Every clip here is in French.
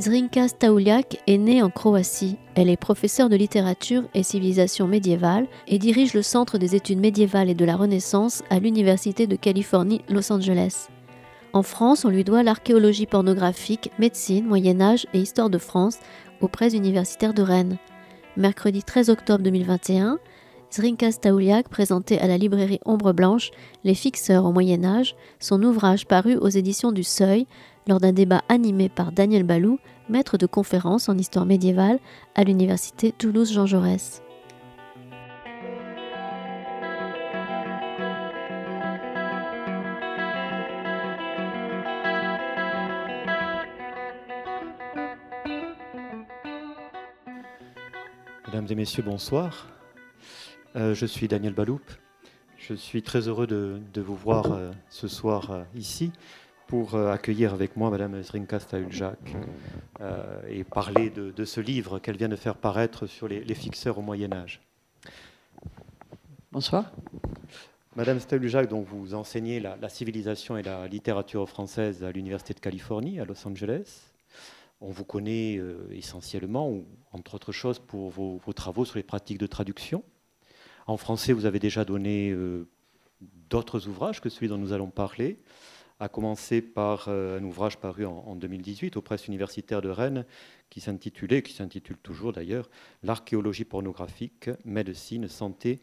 Zrinka Stauliak est née en Croatie. Elle est professeure de littérature et civilisation médiévale et dirige le Centre des études médiévales et de la Renaissance à l'Université de Californie, Los Angeles. En France, on lui doit l'archéologie pornographique, médecine, Moyen Âge et histoire de France aux presses universitaires de Rennes. Mercredi 13 octobre 2021, Zrinka Stauliak présentait à la librairie Ombre Blanche Les fixeurs au Moyen Âge, son ouvrage paru aux éditions du Seuil lors d'un débat animé par Daniel Balou, maître de conférence en histoire médiévale à l'université Toulouse-Jean Jaurès. Mesdames et messieurs, bonsoir. Euh, je suis Daniel Baloup. Je suis très heureux de, vous voir euh, ce soir euh, ici pour accueillir avec moi Madame Zrinka Stahuljak et parler de, ce livre qu'elle vient de faire paraître sur les, fixeurs au Moyen Âge. Bonsoir. Madame Stahuljak, dont vous enseignez la, civilisation et la littérature française à l'Université de Californie à Los Angeles. On vous connaît essentiellement, ou entre autres choses, pour vos travaux sur les pratiques de traduction en français, vous avez déjà donné euh, d'autres ouvrages que celui dont nous allons parler, à commencer par euh, un ouvrage paru en, 2018 aux presses universitaires de Rennes qui s'intitulait, qui s'intitule toujours d'ailleurs, L'archéologie pornographique, médecine, santé,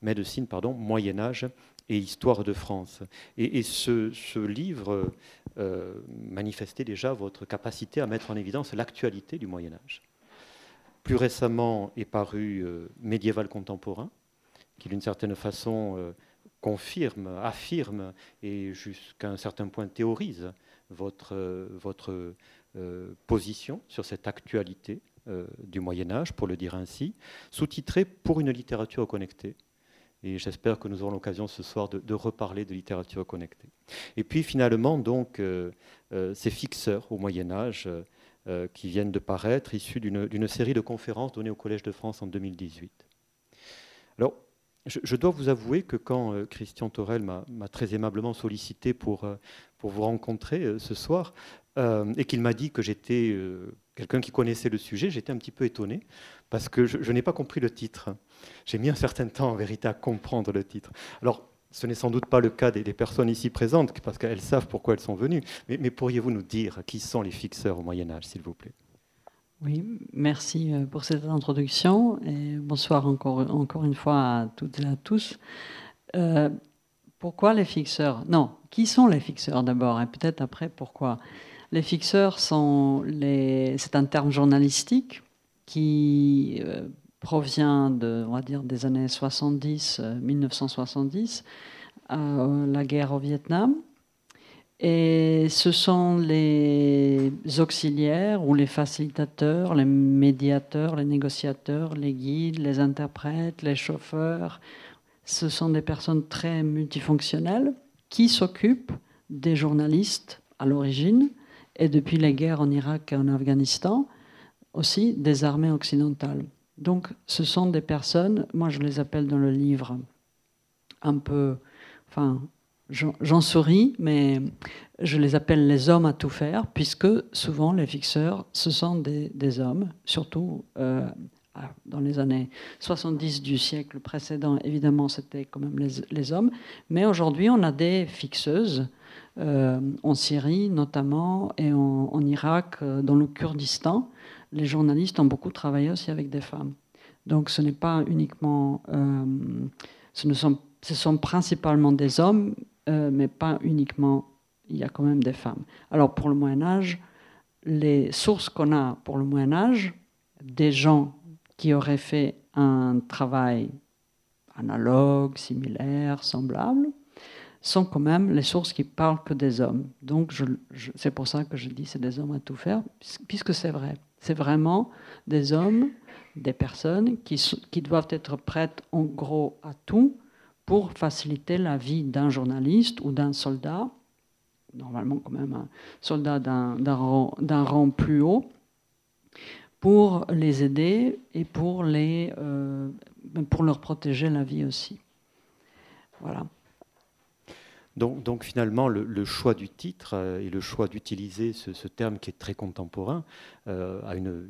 médecine, pardon, Moyen Âge et histoire de France. Et, ce, livre euh, manifestait déjà votre capacité à mettre en évidence l'actualité du Moyen Âge. Plus récemment est paru Médiéval contemporain, qui d'une certaine façon euh, confirme, affirme et jusqu'à un certain point théorise votre, euh, votre euh, position sur cette actualité du Moyen Âge, pour le dire ainsi, sous-titré pour une littérature connectée. Et j'espère que nous aurons l'occasion ce soir de, reparler de littérature connectée. Et puis finalement, donc, ces fixeurs au Moyen Âge qui viennent de paraître, issus d'une série de conférences données au Collège de France en 2018. Alors, je, dois vous avouer que quand euh, Christian Torel m'a très aimablement sollicité pour, euh, vous rencontrer euh, ce soir, et qu'il m'a dit que j'étais quelqu'un qui connaissait le sujet, j'étais un petit peu étonné, parce que je, n'ai pas compris le titre. J'ai mis un certain temps en vérité à comprendre le titre. Alors, ce n'est sans doute pas le cas des, personnes ici présentes, parce qu'elles savent pourquoi elles sont venues, mais pourriez-vous nous dire qui sont les fixeurs au Moyen Âge, s'il vous plaît? Oui, merci euh, pour cette introduction et bonsoir encore, encore une fois à toutes et à tous. Euh, pourquoi les fixeurs? Non, qui sont les fixeurs d'abord? Et peut-être après pourquoi? Les fixeurs sont les, c'est un terme journalistique qui euh, provient de, on va dire, des années 70, 1970, la guerre au Vietnam et ce sont les auxiliaires ou les facilitateurs, les médiateurs, les négociateurs, les guides, les interprètes, les chauffeurs. Ce sont des personnes très multifonctionnelles qui s'occupent des journalistes à l'origine et depuis les guerres en Irak et en Afghanistan aussi des armées occidentales. Donc ce sont des personnes, moi je les appelle dans le livre un peu, enfin J'en souris, mais je les appelle les hommes à tout faire, puisque souvent les fixeurs, ce sont des, hommes, surtout euh, dans les années 70 du siècle précédent, évidemment, c'était quand même les, hommes. Mais aujourd'hui, on a des fixeuses, euh, en Syrie notamment, et en, Irak, euh, dans le Kurdistan. Les journalistes ont beaucoup travaillé aussi avec des femmes. Donc ce n'est pas uniquement... ce ne ce sont principalement des hommes, euh, mais pas uniquement, il y a quand même des femmes. Alors pour le Moyen Âge, les sources qu'on a pour le Moyen Âge, des gens qui auraient fait un travail analogue, similaire, semblable, sont quand même les sources qui parlent que des hommes. Donc c'est pour ça que je dis c'est des hommes à tout faire, puisque c'est vrai. C'est vraiment des hommes, des personnes qui, qui doivent être prêtes en gros à tout pour faciliter la vie d'un journaliste ou d'un soldat, normalement quand même un soldat d'un rang, plus haut, pour les aider et pour, les, euh, pour leur protéger la vie aussi. Voilà. Donc, finalement, le, choix du titre et le choix d'utiliser ce, terme qui est très contemporain a une,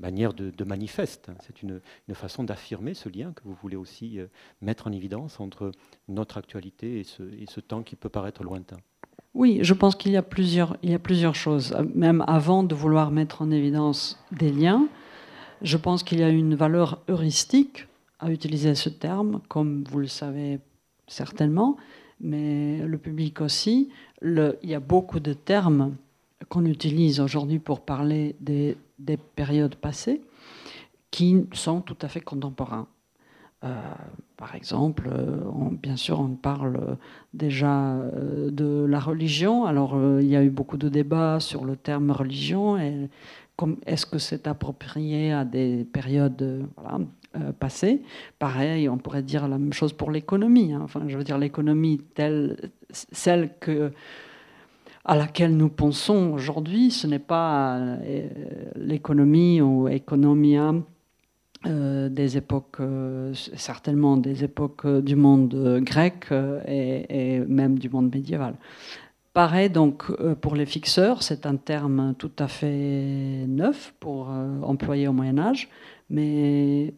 manière de, manifeste. C'est une, façon d'affirmer ce lien que vous voulez aussi mettre en évidence entre notre actualité et ce, temps qui peut paraître lointain. Oui, je pense qu'il y a plusieurs choses. Même avant de vouloir mettre en évidence des liens, je pense qu'il y a une valeur heuristique à utiliser ce terme, comme vous le savez certainement, mais le public aussi. il y a beaucoup de termes qu'on utilise aujourd'hui pour parler des, des périodes passées qui sont tout à fait contemporains. Euh, par exemple, euh, bien sûr, on parle déjà euh, de la religion. Alors, il y a eu beaucoup de débats sur le terme religion est-ce que c'est approprié à des périodes passées. Pareil, on pourrait dire la même chose pour l'économie. Hein. Enfin, je veux dire l'économie telle, celle que à laquelle nous pensons aujourd'hui, ce n'est pas l'économie ou économia euh, des époques, euh, certainement des époques euh, du monde grec et, même du monde médiéval. Pareil donc pour les fixeurs, c'est un terme tout à fait neuf pour employer au Moyen Âge, mais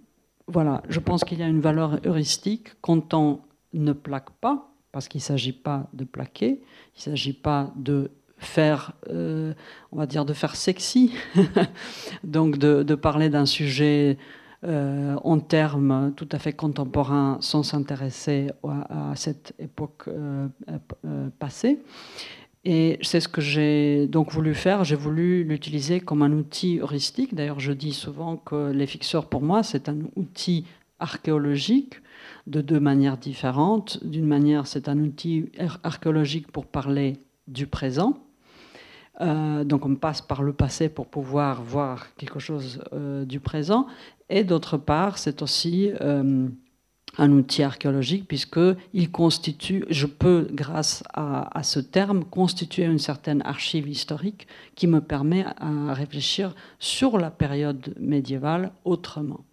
voilà, je pense qu'il y a une valeur heuristique quand on ne plaque pas, parce qu'il ne s'agit pas de plaquer, il ne s'agit pas de faire, on va dire, de faire sexy, donc de, parler d'un sujet euh, en termes tout à fait contemporains sans s'intéresser à, cette époque euh, euh, passée. Et c'est ce que j'ai donc voulu faire. J'ai voulu l'utiliser comme un outil heuristique. D'ailleurs, je dis souvent que les fixeurs, pour moi, c'est un outil archéologique de deux manières différentes. D'une manière, c'est un outil archéologique pour parler du présent, euh, donc on passe par le passé pour pouvoir voir quelque chose euh, du présent. Et d'autre part, c'est aussi euh, un outil archéologique puisqu'il constitue, je peux, grâce à, ce terme, constituer une certaine archive historique qui me permet à réfléchir sur la période médiévale autrement.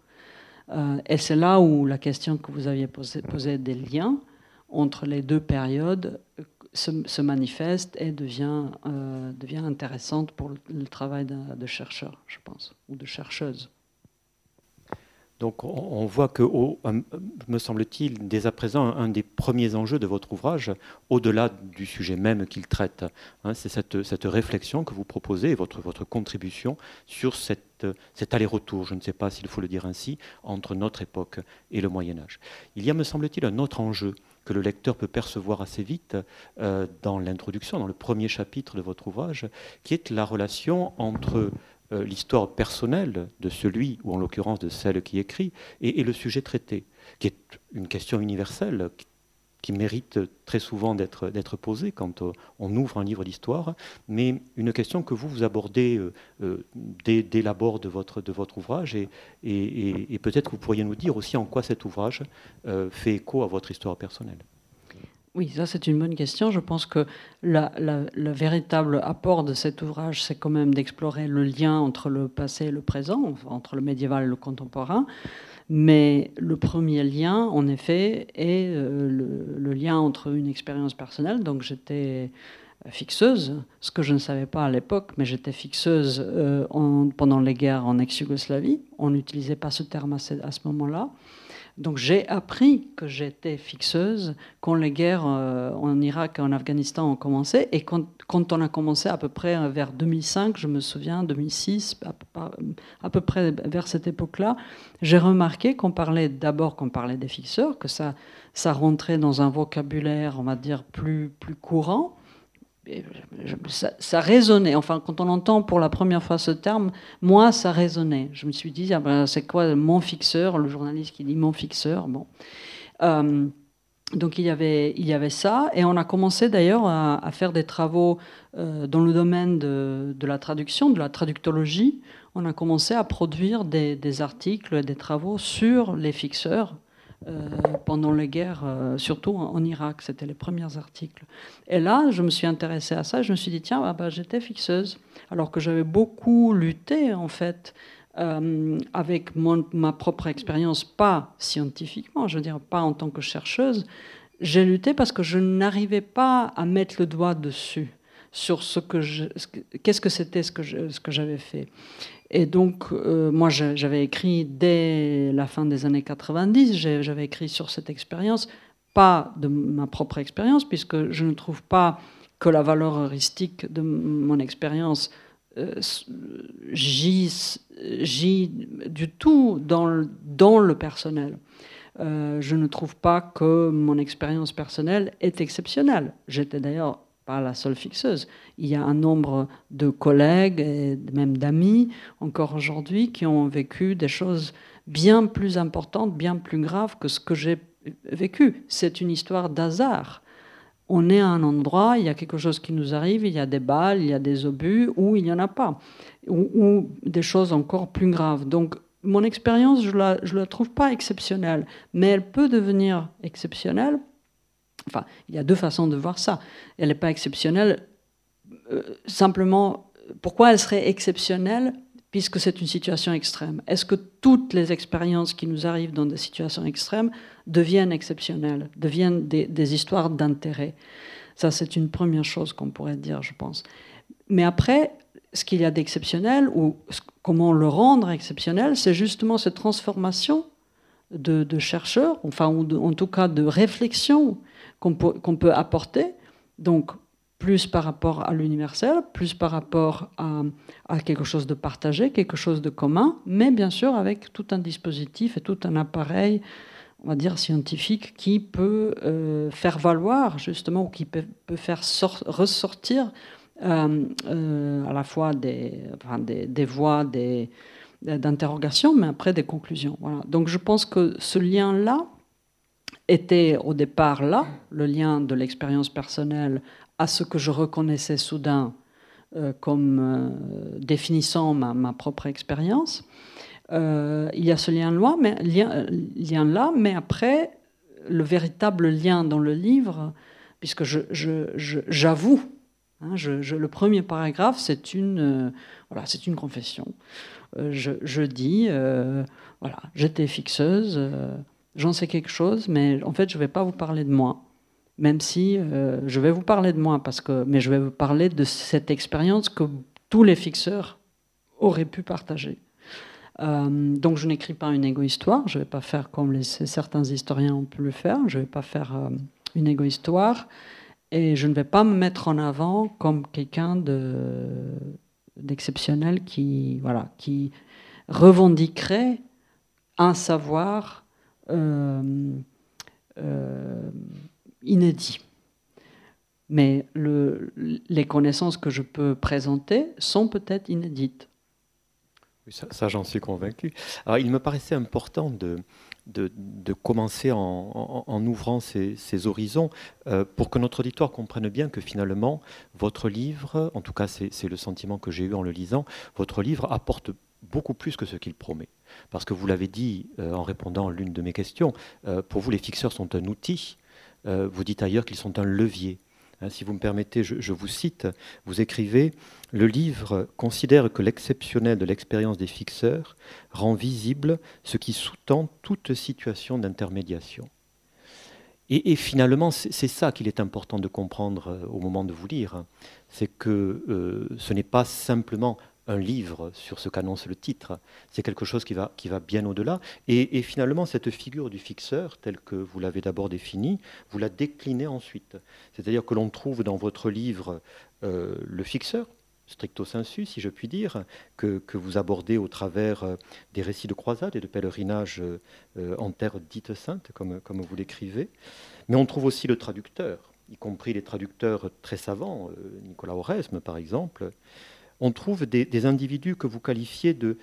et c'est là où la question que vous aviez posée, posée des liens entre les deux périodes se, manifeste et devient, euh, devient intéressante pour le, travail de, chercheur, je pense, ou de chercheuse. Donc on voit que, me semble-t-il, dès à présent, un des premiers enjeux de votre ouvrage, au-delà du sujet même qu'il traite, hein, c'est cette, réflexion que vous proposez, votre, contribution sur cet aller-retour, je ne sais pas s'il faut le dire ainsi, entre notre époque et le Moyen Âge. Il y a, me semble-t-il, un autre enjeu que le lecteur peut percevoir assez vite euh, dans l'introduction, dans le premier chapitre de votre ouvrage, qui est la relation entre euh, l'histoire personnelle de celui, ou en l'occurrence de celle qui écrit, et, le sujet traité, qui est une question universelle qui mérite très souvent d'être posée quand euh, on ouvre un livre d'histoire, mais une question que vous, vous abordez dès, dès l'abord de votre, de votre ouvrage, et, et, peut-être que vous pourriez nous dire aussi en quoi cet ouvrage fait écho à votre histoire personnelle. Oui, ça c'est une bonne question. Je pense que le véritable apport de cet ouvrage, c'est quand même d'explorer le lien entre le passé et le présent, entre le médiéval et le contemporain. Mais le premier lien, en effet, est euh, le, lien entre une expérience personnelle. Donc j'étais fixeuse, ce que je ne savais pas à l'époque, mais j'étais fixeuse euh, pendant les guerres en ex-Yougoslavie. On n'utilisait pas ce terme à ce moment-là. Donc j'ai appris que j'étais fixeuse quand les guerres euh, en Irak et en Afghanistan ont commencé. Et quand, on a commencé à peu près euh, vers 2005, je me souviens, 2006, à, peu près vers cette époque-là, j'ai remarqué qu'on parlait d'abord qu'on parlait des fixeurs, que ça, ça rentrait dans un vocabulaire, on va dire, plus, plus courant ça, résonnait. Enfin, quand on entend pour la première fois ce terme, moi, ça résonnait. Je me suis dit, ah ben, c'est quoi mon fixeur? Le journaliste qui dit mon fixeur. Bon. Euh, donc il y, avait, il y avait ça, et on a commencé d'ailleurs à, faire des travaux euh, dans le domaine de, la traduction, de la traductologie. On a commencé à produire des, articles, des travaux sur les fixeurs, pendant les guerres, euh, surtout en, Irak. C'était les premiers articles. Et là, je me suis intéressée à ça. Je me suis dit, tiens, ah bah, j'étais fixeuse. Alors que j'avais beaucoup lutté, en fait, euh, avec ma propre expérience, pas scientifiquement, je veux dire, pas en tant que chercheuse, j'ai lutté parce que je n'arrivais pas à mettre le doigt dessus, sur ce que qu'est-ce que c'était ce que j'avais fait. Et donc, euh, moi, j'avais écrit dès la fin des années 90, j'avais écrit sur cette expérience, pas de ma propre expérience, puisque je ne trouve pas que la valeur heuristique de mon expérience euh, gît, du tout dans, le personnel. Euh, je ne trouve pas que mon expérience personnelle est exceptionnelle. J'étais d'ailleurs pas la seule fixeuse. Il y a un nombre de collègues et même d'amis encore aujourd'hui qui ont vécu des choses bien plus importantes, bien plus graves que ce que j'ai vécu. C'est une histoire d'hasard. On est à un endroit, il y a quelque chose qui nous arrive, il y a des balles, il y a des obus, ou il n'y en a pas, ou, des choses encore plus graves. Donc mon expérience, je ne je la trouve pas exceptionnelle, mais elle peut devenir exceptionnelle. Enfin, il y a deux façons de voir ça. Elle n'est pas exceptionnelle euh, simplement. Pourquoi elle serait exceptionnelle puisque c'est une situation extrême? Est-ce que toutes les expériences qui nous arrivent dans des situations extrêmes deviennent exceptionnelles, deviennent des, histoires d'intérêt? Ça, c'est une première chose qu'on pourrait dire, je pense. Mais après, ce qu'il y a d'exceptionnel ou comment le rendre exceptionnel, c'est justement cette transformation de, chercheurs, enfin, ou en tout cas de réflexion qu'on peut, peut, apporter. Donc, plus par rapport à l'universel, plus par rapport à, à, quelque chose de partagé, quelque chose de commun, mais bien sûr avec tout un dispositif et tout un appareil, on va dire scientifique, qui peut euh, faire valoir justement, ou qui peut, peut faire ressortir euh, euh, à la fois des, des, voies d'interrogation, mais après des conclusions. Voilà. Donc je pense que ce lien-là était au départ là, le lien de l'expérience personnelle à ce que je reconnaissais soudain euh, comme définissant ma, propre expérience. il y a ce lien, là, mais après, le véritable lien dans le livre, puisque j'avoue Hein, le premier paragraphe, c'est une, euh, voilà, une confession. Euh, je, dis, euh, voilà, j'étais fixeuse, j'en sais quelque chose, mais en fait, je ne vais pas vous parler de moi. Même si je vais vous parler de moi, parce que, mais je vais vous parler de cette expérience que tous les fixeurs auraient pu partager. donc je n'écris pas une égo-histoire, je ne vais pas faire comme certains historiens ont pu le faire, je ne vais pas faire une égo-histoire. Et je ne vais pas me mettre en avant comme quelqu'un d'exceptionnel qui, voilà, qui revendiquerait un savoir euh, euh, inédit. Mais le, les connaissances que je peux présenter sont peut-être inédites. ça, j'en suis convaincu. Il me paraissait important de, de, commencer en, ouvrant ces, horizons euh, pour que notre auditoire comprenne bien que finalement, votre livre, en tout cas c'est le sentiment que j'ai eu en le lisant, votre livre apporte beaucoup plus que ce qu'il promet. Parce que vous l'avez dit euh, en répondant à l'une de mes questions, euh, pour vous les fixeurs sont un outil, vous dites ailleurs qu'ils sont un levier. Hein, si vous me permettez, je, vous cite, vous écrivez, Le livre considère que l'exceptionnel de l'expérience des fixeurs rend visible ce qui sous-tend toute situation d'intermédiation. Et, finalement, c'est ça qu'il est important de comprendre euh, au moment de vous lire, c'est que euh, ce n'est pas simplement un livre sur ce qu'annonce le titre. C'est quelque chose qui va, bien au-delà. Et, finalement, cette figure du fixeur, telle que vous l'avez d'abord définie, vous la déclinez ensuite. C'est-à-dire que l'on trouve dans votre livre euh, le fixeur, stricto sensu, si je puis dire, que, vous abordez au travers euh, des récits de croisade et de pèlerinage euh, en terre dite sainte, comme, vous l'écrivez. Mais on trouve aussi le traducteur, y compris les traducteurs très savants, Nicolas Oresme par exemple, on trouve des, individus que vous qualifiez de,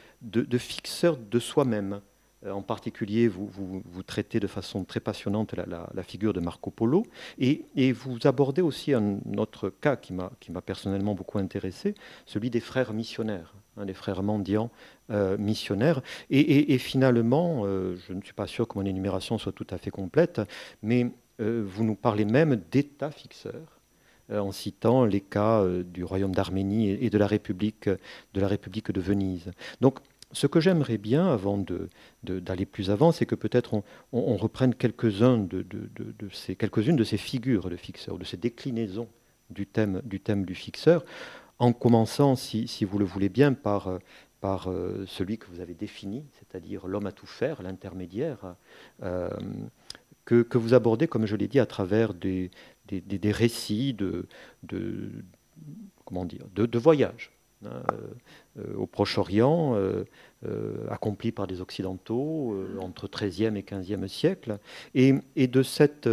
fixeurs de soi-même. Euh, en particulier, vous, traitez de façon très passionnante la, figure de Marco Polo, et, vous abordez aussi un autre cas qui m'a personnellement beaucoup intéressé, celui des frères missionnaires, hein, les frères mendiants euh, missionnaires. Et, finalement, euh, je ne suis pas sûr que mon énumération soit tout à fait complète, mais vous nous parlez même d'état fixeur euh, en citant les cas euh, du royaume d'Arménie et de la République de, la République de Venise. Donc ce que j'aimerais bien, avant d'aller plus avant, c'est que peut-être on, reprenne quelques-uns de, ces, quelques-unes de ces figures de fixeurs, de ces déclinaisons du thème du, thème du fixeur, en commençant, si, vous le voulez bien, par, euh, celui que vous avez défini, c'est-à-dire l'homme à tout faire, l'intermédiaire, euh, que, que, vous abordez, comme je l'ai dit, à travers des, des, récits de, comment dire, de, voyage. Hein, euh, au Proche-Orient, euh, euh, accompli par des Occidentaux entre 13e et 15e siècle. Et, de, cette,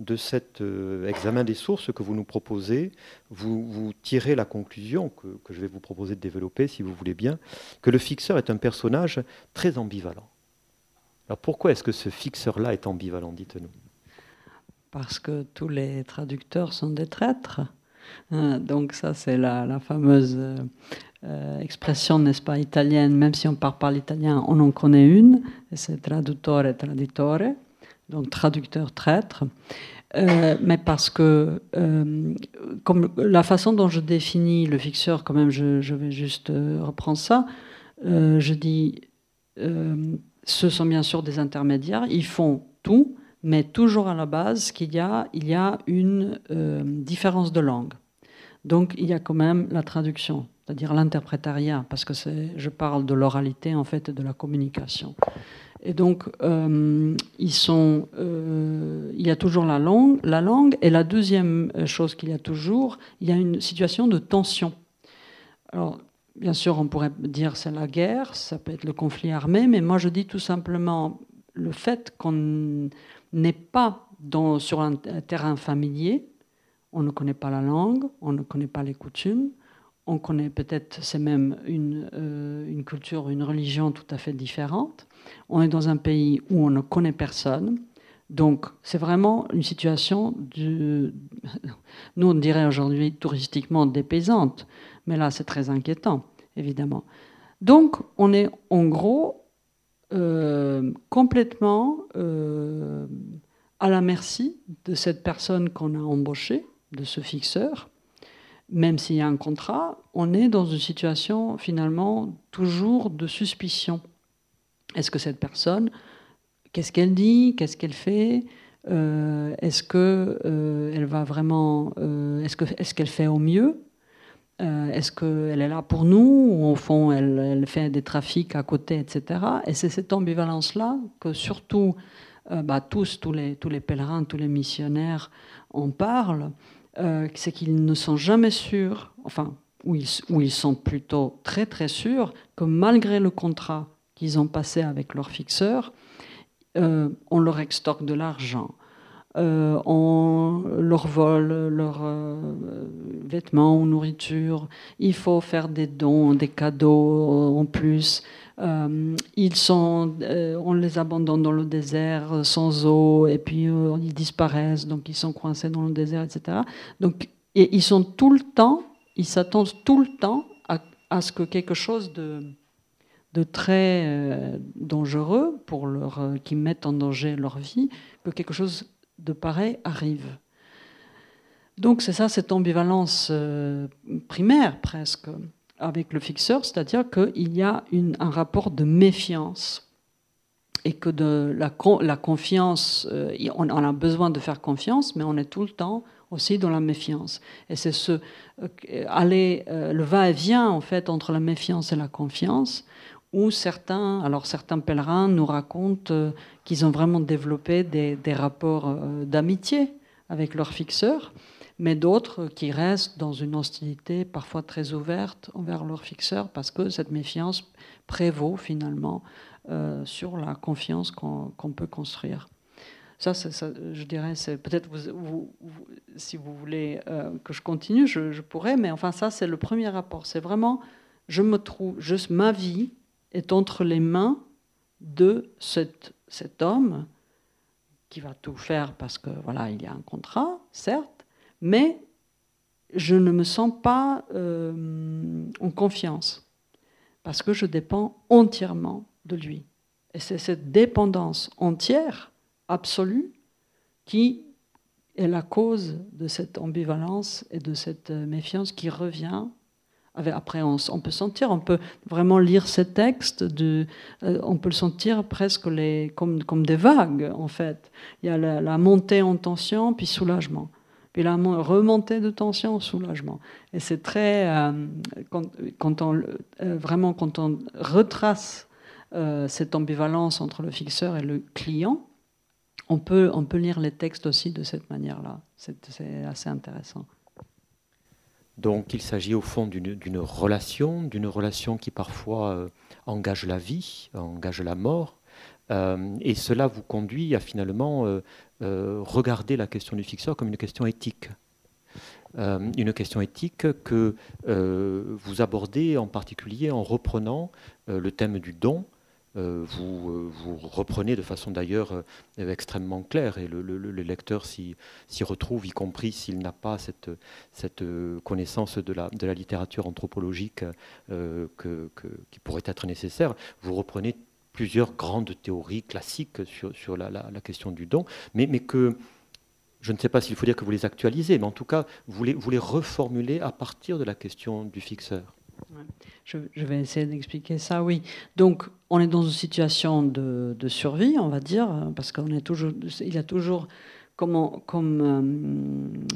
de cet examen des sources que vous nous proposez, vous, tirez la conclusion que, je vais vous proposer de développer, si vous voulez bien, que le fixeur est un personnage très ambivalent. Alors pourquoi est-ce que ce fixeur-là est ambivalent, dites-nous? Parce que tous les traducteurs sont des traîtres. Hein, donc ça, c'est la, fameuse euh, expression, n'est-ce pas, italienne. Même si on parle pas l'italien, on en connaît une. C'est traduttore, traditore. Donc traducteur, traître. Euh, mais parce que, euh, comme la façon dont je définis le fixeur, quand même, je vais juste reprendre ça. je dis, ce sont bien sûr des intermédiaires. Ils font tout, mais toujours à la base qu'il y a, il y a une différence de langue. Donc il y a quand même la traduction, c'est-à-dire l'interprétariat, parce que je parle de l'oralité en fait et de la communication. Et donc euh, euh, il y a toujours la langue, la langue, et la deuxième chose qu'il y a toujours, il y a une situation de tension. Alors bien sûr, on pourrait dire c'est la guerre, ça peut être le conflit armé, mais moi je dis tout simplement le fait qu'on n'est pas sur un terrain familier, on ne connaît pas la langue, on ne connaît pas les coutumes, on connaît peut-être, c'est même une, euh, une, culture, une religion tout à fait différente. On est dans un pays où on ne connaît personne. Donc, c'est vraiment une situation, nous on dirait aujourd'hui touristiquement dépaysante, mais là c'est très inquiétant, évidemment. Donc, on est en gros euh, complètement euh, à la merci de cette personne qu'on a embauchée, de ce fixeur, même s'il y a un contrat, on est dans une situation finalement toujours de suspicion. Est-ce que cette personne, qu'est-ce qu'elle dit, qu'est-ce qu'elle fait euh, Est-ce que elle va vraiment, est-ce qu'elle fait au mieux? Est-ce qu'elle est là pour nous ou au fond elle, fait des trafics à côté, etc. Et c'est cette ambivalence-là que surtout bah, tous, tous les, pèlerins, tous les missionnaires en parlent. Euh, c'est qu'ils ne sont jamais sûrs, enfin, ou ils, sont plutôt très très sûrs que malgré le contrat qu'ils ont passé avec leur fixeur, euh, on leur extorque de l'argent, euh, on leur vole leurs vêtements ou nourriture, il faut faire des dons, des cadeaux en plus. Euh, ils sont, euh, on les abandonne dans le désert sans eau et puis euh, ils disparaissent, donc ils sont coincés dans le désert, etc. Donc, et ils sont tout le temps, ils s'attendent tout le temps à, ce que quelque chose de, de très dangereux pour leur, qui mette en danger leur vie, que quelque chose de pareil arrive. Donc c'est ça cette ambivalence primaire presque avec le fixeur, c'est-à-dire qu'il y a un rapport de méfiance et que de la, la confiance, euh, on, a besoin de faire confiance, mais on est tout le temps aussi dans la méfiance. Et c'est ce euh, aller, euh, le va-et-vient en fait entre la méfiance et la confiance, où certains, alors certains pèlerins nous racontent qu'ils ont vraiment développé des, rapports d'amitié avec leur fixeur mais d'autres qui restent dans une hostilité parfois très ouverte envers leur fixeur parce que cette méfiance prévaut finalement euh, sur la confiance qu'on peut construire. Ça, je dirais, peut-être si vous voulez euh, que je continue, je, pourrais, mais enfin ça, c'est le premier rapport. C'est vraiment, je me trouve, ma vie est entre les mains de cet, cet homme qui va tout faire parce que voilà, il y a un contrat, certes, mais je ne me sens pas euh, en confiance parce que je dépends entièrement de lui. Et c'est cette dépendance entière, absolue, qui est la cause de cette ambivalence et de cette méfiance qui revient Après, on, peut sentir, on peut vraiment lire ces textes, de, euh, on peut le sentir presque comme, des vagues, en fait. Il y a la, montée en tension, puis soulagement. Puis la remontée de tension, soulagement. Et c'est très. Euh, quand, on, euh, vraiment, quand on retrace cette ambivalence entre le fixeur et le client, on peut lire les textes aussi de cette manière-là. C'est assez intéressant. Donc il s'agit au fond d'une relation, d'une relation qui parfois euh, engage la vie, engage la mort, euh, et cela vous conduit à finalement euh, regarder la question du fixeur comme une question éthique. une question éthique que vous abordez en particulier en reprenant le thème du don, vous, euh, vous, reprenez de façon d'ailleurs euh, extrêmement claire et le, lecteur s'y retrouve, y compris s'il n'a pas cette, connaissance de la, littérature anthropologique que, qui pourrait être nécessaire. Vous reprenez plusieurs grandes théories classiques sur, la, question du don, mais, que je ne sais pas s'il faut dire que vous les actualisez, mais en tout cas, vous les reformulez à partir de la question du fixeur. Je, vais essayer d'expliquer ça, oui. Donc, on est dans une situation de, survie, on va dire, parce qu'on est toujours, il y a toujours, comme, comme euh,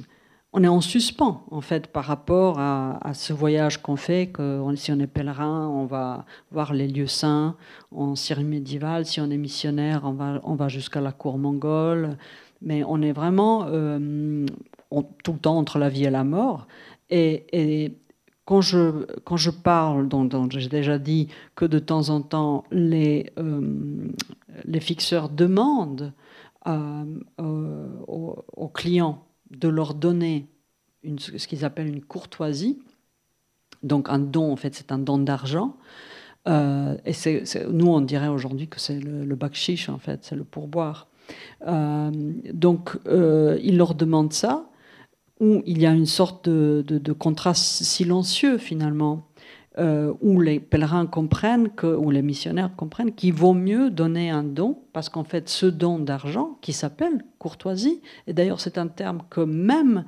on est en suspens, en fait, par rapport à, ce voyage qu'on fait, que si on est pèlerin, on va voir les lieux saints en Syrie médiévale, si on est missionnaire, on va, on va jusqu'à la cour mongole, mais on est vraiment euh, tout le temps entre la vie et la mort. Et, quand je, quand je parle, dont, j'ai déjà dit que de temps en temps, les, euh, les fixeurs demandent euh, aux, clients de leur donner ce qu'ils appellent une courtoisie, donc un don, en fait, c'est un don d'argent. Euh, et nous, on dirait aujourd'hui que c'est le, le bakshish, en fait, c'est le pourboire. donc, ils leur demandent ça où il y a une sorte de, contraste silencieux finalement, euh, où les pèlerins comprennent, que, où les missionnaires comprennent qu'il vaut mieux donner un don, parce qu'en fait ce don d'argent, qui s'appelle courtoisie, et d'ailleurs c'est un terme que même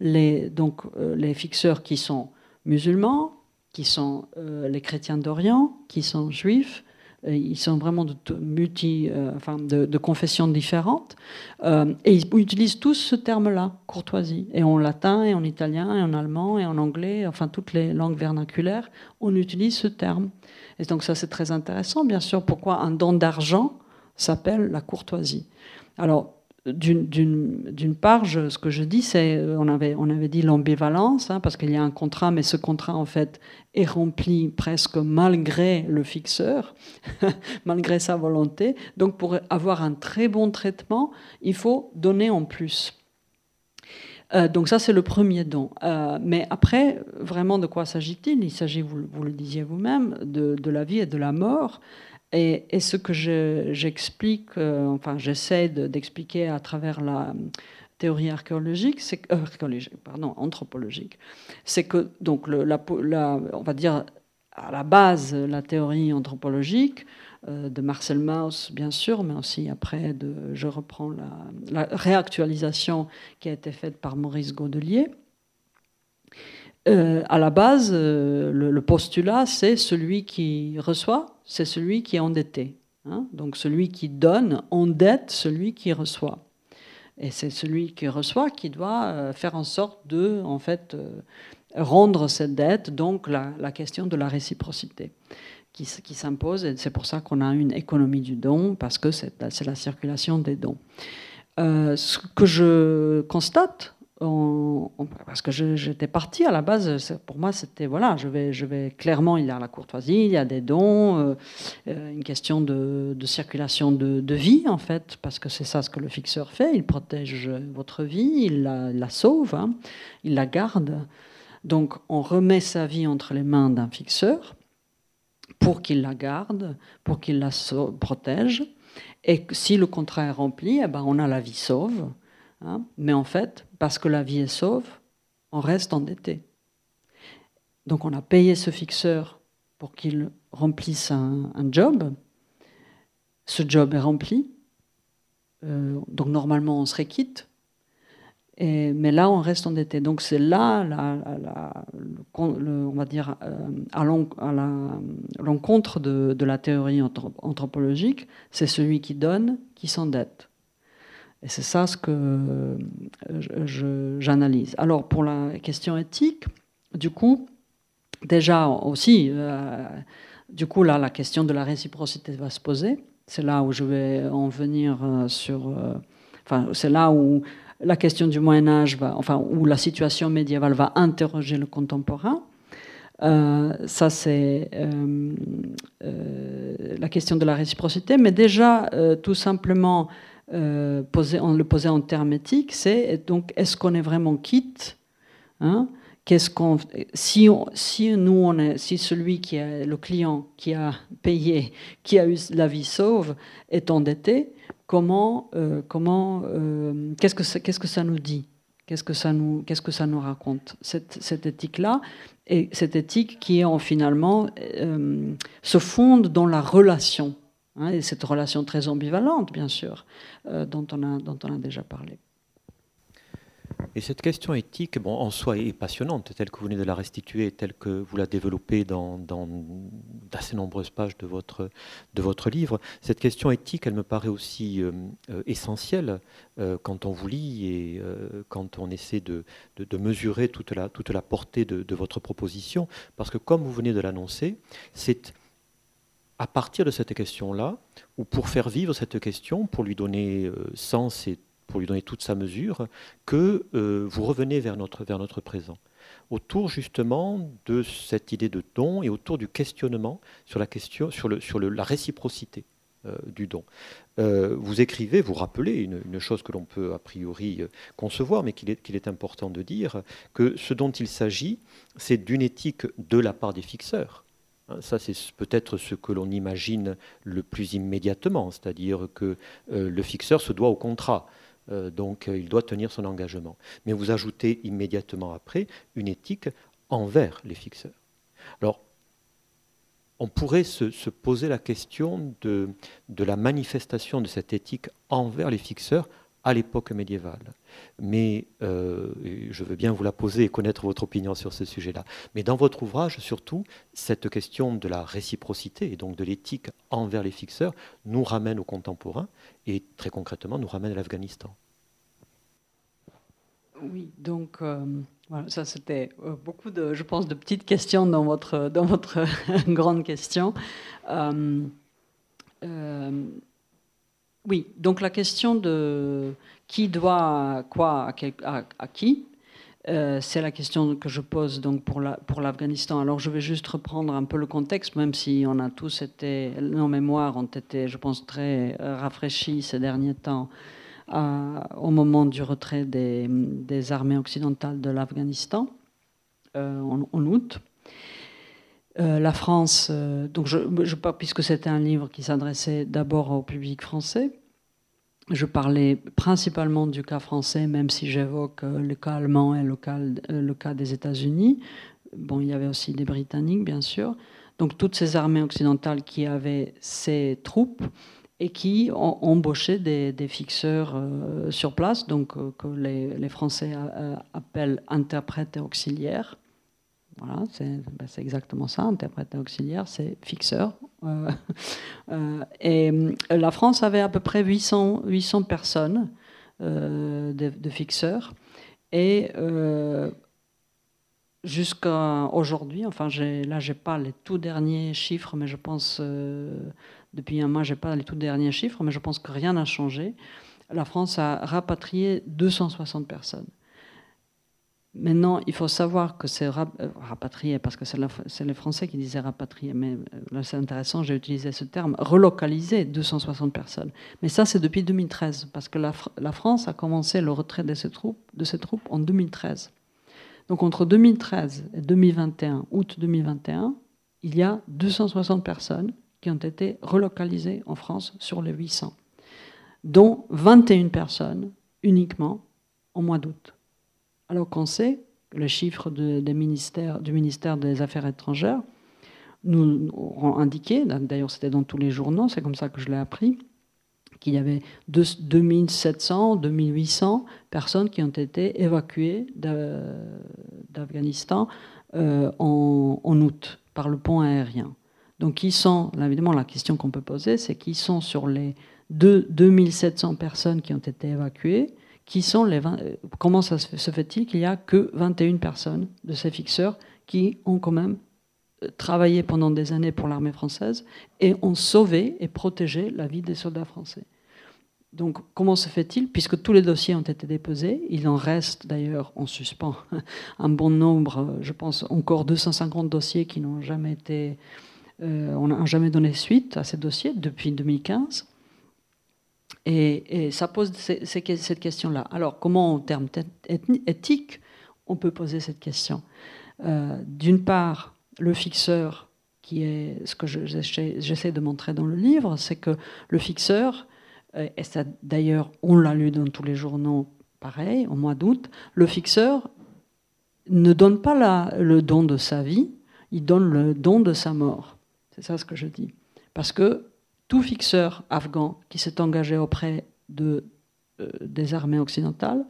les, donc, euh, les fixeurs qui sont musulmans, qui sont euh, les chrétiens d'Orient, qui sont juifs, ils sont vraiment de, euh, confessions différentes. Euh, et ils utilisent tous ce terme-là, courtoisie. Et en latin, et en italien, et en allemand, et en anglais, enfin toutes les langues vernaculaires, on utilise ce terme. Et donc ça, c'est très intéressant, bien sûr. Pourquoi un don d'argent s'appelle la courtoisie Alors, d'une part, ce que je dis, c'est, euh, on avait, on avait dit l'ambivalence, hein, parce qu'il y a un contrat, mais ce contrat, en fait, est rempli presque malgré le fixeur, malgré sa volonté. Donc, pour avoir un très bon traitement, il faut donner en plus. Euh, donc ça, c'est le premier don. Euh, mais après, vraiment, de quoi s'agit-il? Il s'agit, vous, vous, le disiez vous-même, de, de, la vie et de la mort. Et, ce que j'explique, euh, enfin j'essaie d'expliquer à travers la théorie archéologique, c'est euh, pardon, anthropologique, c'est que donc on va dire à la base la théorie anthropologique euh, de Marcel Mauss bien sûr, mais aussi après je reprends la, réactualisation qui a été faite par Maurice Godelier. à la base, le postulat, c'est celui qui reçoit c'est celui qui est endetté. Hein. Donc celui qui donne endette celui qui reçoit. Et c'est celui qui reçoit qui doit euh, faire en sorte de, en fait, euh, rendre cette dette. Donc la, question de la réciprocité qui, s'impose. Et c'est pour ça qu'on a une économie du don, parce que c'est la circulation des dons. Euh, ce que je constate parce que j'étais partie à la base, pour moi c'était voilà, je vais, clairement, il y a la courtoisie, il y a des dons, euh, euh, une question de, circulation de, vie en fait, parce que c'est ça ce que le fixeur fait, il protège votre vie, il la, sauve, hein, il la garde. Donc on remet sa vie entre les mains d'un fixeur pour qu'il la garde, pour qu'il la protège, et si le contrat est rempli, eh ben, on a la vie sauve. Hein. mais en fait, parce que la vie est sauve, on reste endetté. Donc on a payé ce fixeur pour qu'il remplisse un, job. Ce job est rempli. Euh, donc normalement on serait quitte. mais là, on reste endetté. Donc c'est là, on va dire, euh, à l'encontre de, de, la théorie anthropologique, c'est celui qui donne qui s'endette. Et c'est ça ce que euh, j'analyse. Alors pour la question éthique, du coup, déjà aussi, euh, du coup là, la question de la réciprocité va se poser. C'est là où je vais en venir sur. enfin, c'est là où la question du Moyen Âge, va, enfin, où la situation médiévale va interroger le contemporain. Euh, ça, c'est euh, euh, la question de la réciprocité. Mais déjà, tout simplement, poser, on le poser en termes éthiques, c'est donc est-ce qu'on est vraiment quitte hein? Qu'est-ce qu'on, si, si nous on est, si celui qui est le client qui a payé, qui a eu la vie sauve, est endetté, comment, euh, comment, euh, qu'est-ce que ça, qu'est-ce que ça nous dit? Qu'est-ce que ça nous, qu'est-ce que ça nous raconte? Cette, cette éthique-là et cette éthique qui en finalement euh, se fonde dans la relation hein, et cette relation très ambivalente, bien sûr, dont on a dont on a déjà parlé. Et cette question éthique, bon, en soi, est passionnante, telle que vous venez de la restituer, telle que vous la développez dans, d'assez nombreuses pages de votre, de votre livre. Cette question éthique, elle me paraît aussi euh, euh, essentielle euh, quand on vous lit et quand on essaie de, de, mesurer toute la, toute la portée de votre proposition, parce que comme vous venez de l'annoncer, c'est à partir de cette question-là, ou pour faire vivre cette question, pour lui donner sens et pour lui donner toute sa mesure, que euh, vous revenez vers notre, présent. Autour justement de cette idée de don et autour du questionnement sur la, question, sur la réciprocité euh, du don. Euh, vous écrivez, vous rappelez une, chose que l'on peut a priori concevoir, mais qu'il est important de dire, que ce dont il s'agit, c'est d'une éthique de la part des fixeurs. Hein, ça, c'est peut-être ce que l'on imagine le plus immédiatement, c'est-à-dire que le fixeur se doit au contrat. Euh, donc euh, il doit tenir son engagement. Mais vous ajoutez immédiatement après une éthique envers les fixeurs. Alors, on pourrait se, poser la question de, la manifestation de cette éthique envers les fixeurs à l'époque médiévale. Mais euh, je veux bien vous la poser et connaître votre opinion sur ce sujet-là. Mais dans votre ouvrage, surtout, cette question de la réciprocité et donc de l'éthique envers les fixeurs nous ramène aux contemporains et très concrètement nous ramène à l'Afghanistan. Oui, donc euh, voilà, ça c'était euh, beaucoup de, je pense, de petites questions dans votre, dans votre grande question. Oui, donc la question de qui doit quoi à, qui, euh, c'est la question que je pose donc pour l'Afghanistan. Alors je vais juste reprendre un peu le contexte, même si on a tous été, nos mémoires ont été, je pense, très rafraîchis ces derniers temps au moment du retrait des, armées occidentales de l'Afghanistan euh, en, août. Euh, la France, euh, donc puisque c'était un livre qui s'adressait d'abord au public français, je parlais principalement du cas français, même si j'évoque euh, le cas allemand et le cas, des États-Unis. Bon, il y avait aussi des Britanniques, bien sûr. Donc toutes ces armées occidentales qui avaient ces troupes et qui ont embauché des, des fixeurs sur place, donc que les, les Français appellent interprètes et auxiliaires. Voilà, ben, c'est exactement ça. Interprète auxiliaire, c'est fixeur. Euh, euh, et euh, la France avait à peu près 800, 800 personnes de, fixeurs. Et jusqu'à aujourd'hui, enfin là j'ai pas les tout derniers chiffres, mais je pense depuis un mois j'ai pas les tout derniers chiffres, mais je pense que rien n'a changé. La France a rapatrié 260 personnes. Maintenant, il faut savoir que c'est euh, rapatrié, parce que c'est les Français qui disaient rapatrier, mais euh, là c'est intéressant, j'ai utilisé ce terme, relocaliser 260 personnes. Mais ça, c'est depuis 2013, parce que la, France a commencé le retrait de ses, troupes, de ses troupes en 2013. Donc entre 2013 et 2021, août 2021, il y a 260 personnes qui ont été relocalisées en France sur les 800, dont 21 personnes uniquement au mois d'août alors qu'on sait que des ministères, du ministère des Affaires étrangères nous ont indiqué, d'ailleurs c'était dans tous les journaux, c'est comme ça que je l'ai appris, qu'il y avait 2700, 2800 personnes qui ont été évacuées d'Afghanistan euh, en, août par le pont aérien. Donc, qui sont, évidemment, la question qu'on peut poser, c'est qui sont sur les 2700 personnes qui ont été évacuées, euh, comment se fait-il qu'il n'y a que 21 personnes de ces fixeurs qui ont quand même euh, travaillé pendant des années pour l'armée française et ont sauvé et protégé la vie des soldats français? Donc, comment se fait-il? Puisque tous les dossiers ont été déposés, il en reste d'ailleurs en suspens un bon nombre, je pense encore 250 dossiers qui n'ont jamais été. Euh, on n'a jamais donné suite à ces dossiers depuis 2015. Et, ça pose cette question-là. Alors, comment, en termes éthiques, on peut poser cette question? Euh, D'une part, le fixeur, qui est ce que j'essaie de montrer dans le livre, c'est que le fixeur, euh, et d'ailleurs on l'a lu dans tous les journaux, pareil, au mois d'août, le fixeur ne donne pas le don de sa vie, il donne le don de sa mort. C'est ça ce que je dis. Parce que tout fixeur afghan qui s'est engagé auprès euh, des armées occidentales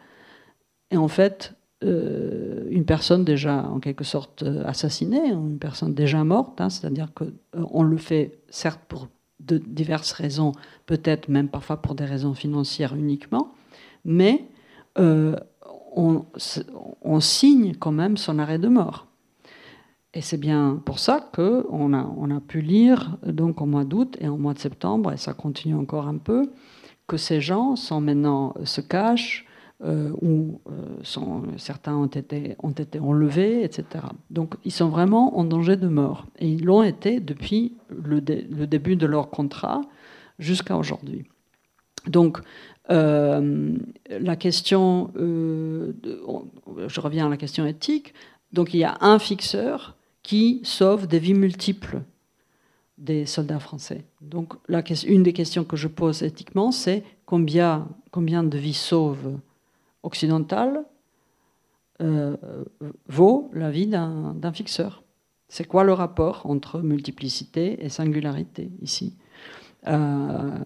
est en fait euh, une personne déjà en quelque sorte assassinée, une personne déjà morte, hein, c'est-à-dire qu'on le fait certes pour diverses raisons, peut-être même parfois pour des raisons financières uniquement, mais euh, on, signe quand même son arrêt de mort. Et c'est bien pour ça qu'on a, pu lire, donc au mois d'août et au mois de septembre, et ça continue encore un peu, que ces gens sont maintenant, se cachent, euh, où euh, certains ont été, ont été enlevés, etc. Donc ils sont vraiment en danger de mort. Et ils l'ont été depuis le, début de leur contrat jusqu'à aujourd'hui. Donc euh, la question, je reviens à la question éthique, donc il y a un fixeur qui sauve des vies multiples des soldats français. Donc une des questions que je pose éthiquement, c'est combien, combien de vies sauve occidentale euh, vaut la vie d'un fixeur? C'est quoi le rapport entre multiplicité et singularité ici? Euh,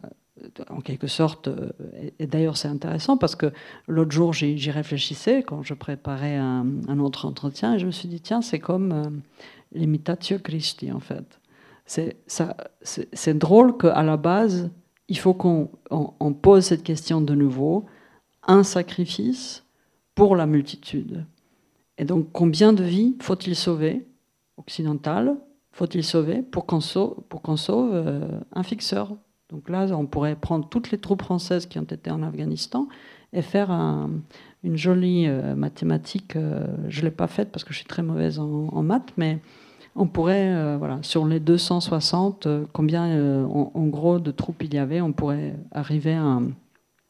En quelque sorte, euh, et d'ailleurs c'est intéressant parce que l'autre jour j'y réfléchissais quand je préparais un, autre entretien et je me suis dit tiens c'est comme l'imitatio Christi en fait. C'est drôle qu'à la base il faut qu'on pose cette question de nouveau un sacrifice pour la multitude. Et donc, combien de vies faut-il sauver, occidentales, faut-il sauver pour qu'on sauve, pour qu'on sauve euh, un fixeur? Donc là, on pourrait prendre toutes les troupes françaises qui ont été en Afghanistan et faire une jolie euh, mathématique. Euh, je ne l'ai pas faite parce que je suis très mauvaise en, maths, mais on pourrait, voilà, sur les 260, combien en, gros de troupes il y avait, on pourrait arriver à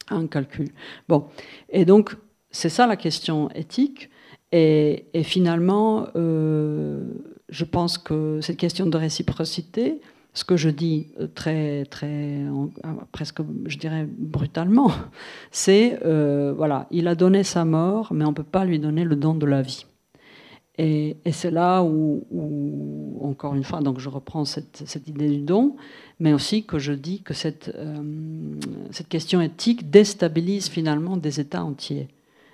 un, calcul. Bon, et donc c'est ça la question éthique. Et, finalement, euh, je pense que cette question de réciprocité, ce que je dis euh, très, très, presque, je dirais brutalement, c'est euh, voilà, il a donné sa mort, mais on ne peut pas lui donner le don de la vie. Et, c'est là où, encore une fois, donc je reprends cette, idée du don, mais aussi que je dis que cette, euh, cette question éthique déstabilise finalement des États entiers.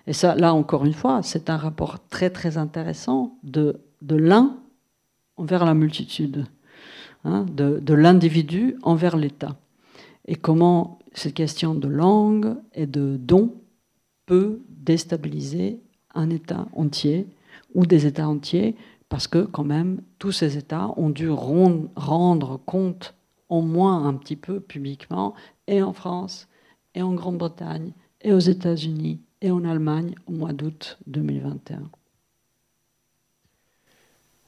Et ça, là encore une fois, c'est un rapport très très intéressant de, de l'un envers la multitude, hein, de, de l'individu envers l'État. Et comment cette question de langue et de don peut déstabiliser un État entier ou des États entiers, parce que quand même, tous ces États ont dû rendre compte au moins un petit peu publiquement, et en France, et en Grande-Bretagne, et aux États-Unis, et en Allemagne au mois d'août 2021.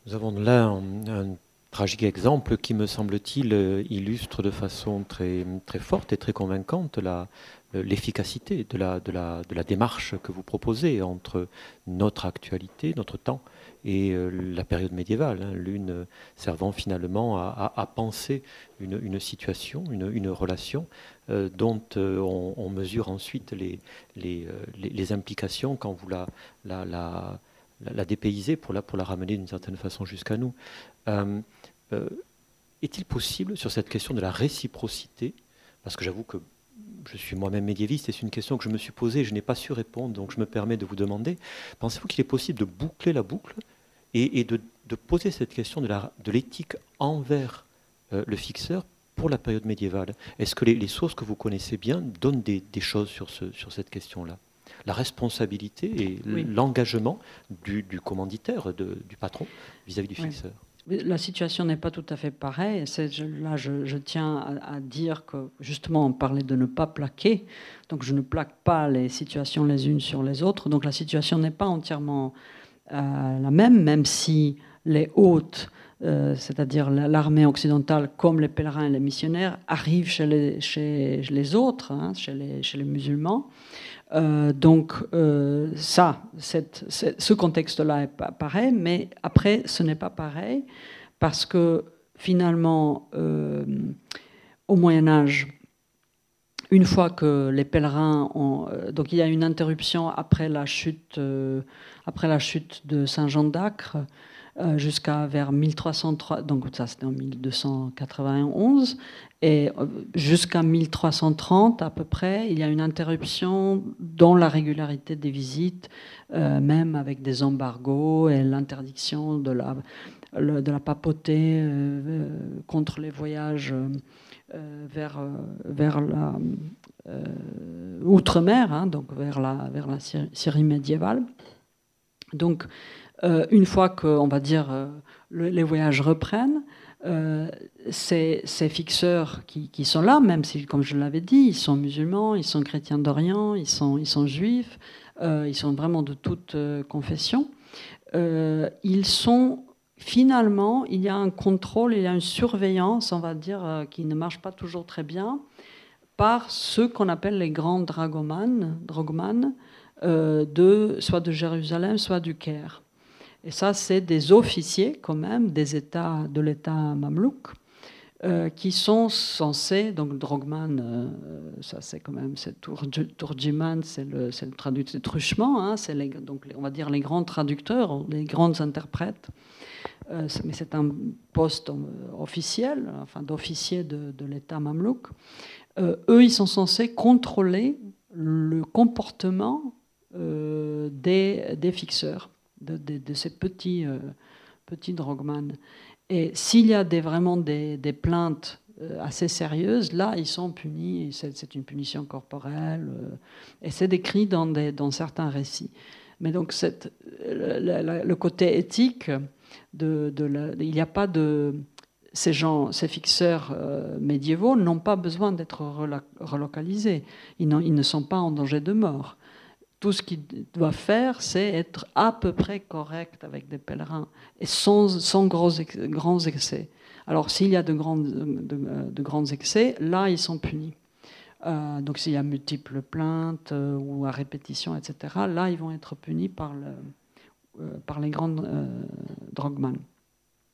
Nous avons là un, tragique exemple qui, me semble-t-il, illustre de façon très, très forte et très convaincante la, l'efficacité de la, démarche que vous proposez entre notre actualité, notre temps, et euh, la période médiévale, hein, l'une servant finalement à, penser une, situation, une, relation euh, dont euh, on, mesure ensuite les, implications quand vous la, la, dépaysez pour la ramener d'une certaine façon jusqu'à nous. Est-il possible sur cette question de la réciprocité, parce que j'avoue que je suis moi-même médiéviste et c'est une question que je me suis posée, je n'ai pas su répondre, donc je me permets de vous demander, pensez-vous qu'il est possible de boucler la boucle et, de, poser cette question de l'éthique envers euh, le fixeur pour la période médiévale? Est-ce que les, sources que vous connaissez bien donnent des, choses sur, ce, sur cette question-là? La responsabilité et l'engagement du, commanditaire, du patron vis-à-vis du fixeur. La situation n'est pas tout à fait pareille. Là, je, tiens à, dire que justement, on parlait de ne pas plaquer. Donc, je ne plaque pas les situations les unes sur les autres. Donc, la situation n'est pas entièrement euh, la même, même si les hôtes, euh, c'est-à-dire l'armée occidentale, comme les pèlerins et les missionnaires, arrivent chez les, autres, hein, chez les musulmans. Euh, donc euh, ça, ce contexte-là est pareil, mais après, ce n'est pas pareil parce que finalement, euh, au Moyen Âge, une fois que les pèlerins ont... donc il y a une interruption après la chute, après la chute de Saint Jean d'Acre, jusqu'à vers 1303, donc ça c'était en 1291, et euh, jusqu'à 1330 à peu près, il y a une interruption dans la régularité des visites, euh, même avec des embargos et l'interdiction de la, de la papauté euh, contre les voyages vers, vers la outre-mer, hein, donc vers la, vers la Syrie médiévale. Donc, une fois que, on va dire, les voyages reprennent, euh, ces, fixeurs qui, sont là, même si, comme je l'avais dit, ils sont musulmans, ils sont chrétiens d'Orient, ils sont, juifs, euh, ils sont vraiment de toute euh, confession, ils sont finalement, il y a un contrôle, il y a une surveillance, on va dire, qui ne marche pas toujours très bien, par ceux qu'on appelle les grands dragomanes, de, soit de Jérusalem, soit du Caire. Et ça, c'est des officiers quand même des États, de l'État mamelouk, euh, qui sont censés, donc Drogman, euh, ça c'est quand même, c'est Tourgiman, c'est le, le traducteur, Truchement, hein, c'est on va dire les grands traducteurs, les grands interprètes, euh, mais c'est un poste officiel, enfin d'officier de, l'État mamelouk. eux, ils sont censés contrôler le comportement des fixeurs de, ces petits, euh, petits. Et s'il y a vraiment des, plaintes euh, assez sérieuses, là, ils sont punis, c'est une punition corporelle, euh, et c'est décrit dans, dans certains récits. Mais donc, le, côté éthique, de, il n'y a pas de. Ces gens, ces fixeurs médiévaux n'ont pas besoin d'être relocalisés. Ils, ne sont pas en danger de mort tout ce qu'il doit faire, c'est être à peu près correct avec des pèlerins et sans, sans gros, grands excès. Alors s'il y a de, grandes, de, grands excès, là, ils sont punis. Euh, donc s'il y a multiples plaintes euh, ou à répétition, etc., là, ils vont être punis par, le, euh, par les grands drogman.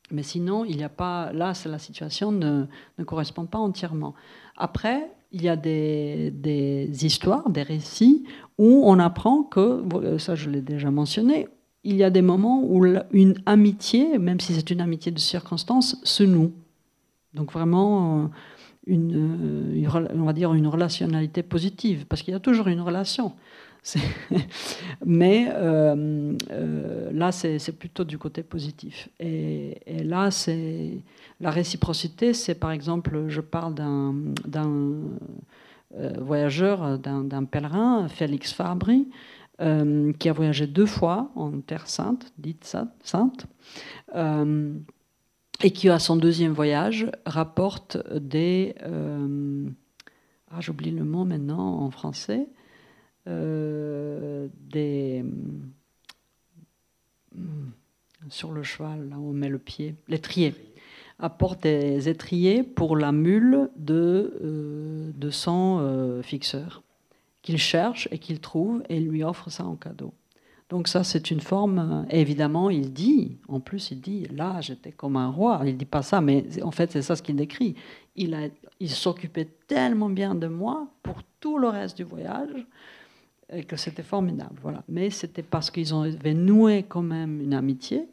Mais sinon, il n'y a pas. Là, la situation ne, ne, correspond pas entièrement. Après, il y a des, des, histoires, des récits où on apprend que, ça je l'ai déjà mentionné, il y a des moments où une amitié, même si c'est une amitié de circonstance, se noue. Donc vraiment, euh, une, euh, on va dire une relationnalité positive, parce qu'il y a toujours une relation. Mais euh, là, c'est plutôt du côté positif. Et là, c'est la réciprocité. C'est par exemple, je parle d'un euh, voyageur, d'un pèlerin, Félix Fabry, euh, qui a voyagé deux fois en Terre Sainte, dite sainte, euh, et qui, à son deuxième voyage, rapporte des... ah, j'oublie le mot maintenant en français. des... Sur le cheval, là où on met le pied, l'étrier apporte des étriers pour la mule de, euh, de son euh, fixeur, qu'il cherche et qu'il trouve et lui offre ça en cadeau. Donc ça, c'est une forme. évidemment, il dit, en plus, il dit, là, j'étais comme un roi. Il dit pas ça, mais en fait, c'est ça ce qu'il décrit. Il, a, il s'occupait tellement bien de moi pour tout le reste du voyage et que c'était formidable. Voilà. Mais c'était parce qu'ils avaient noué quand même une amitié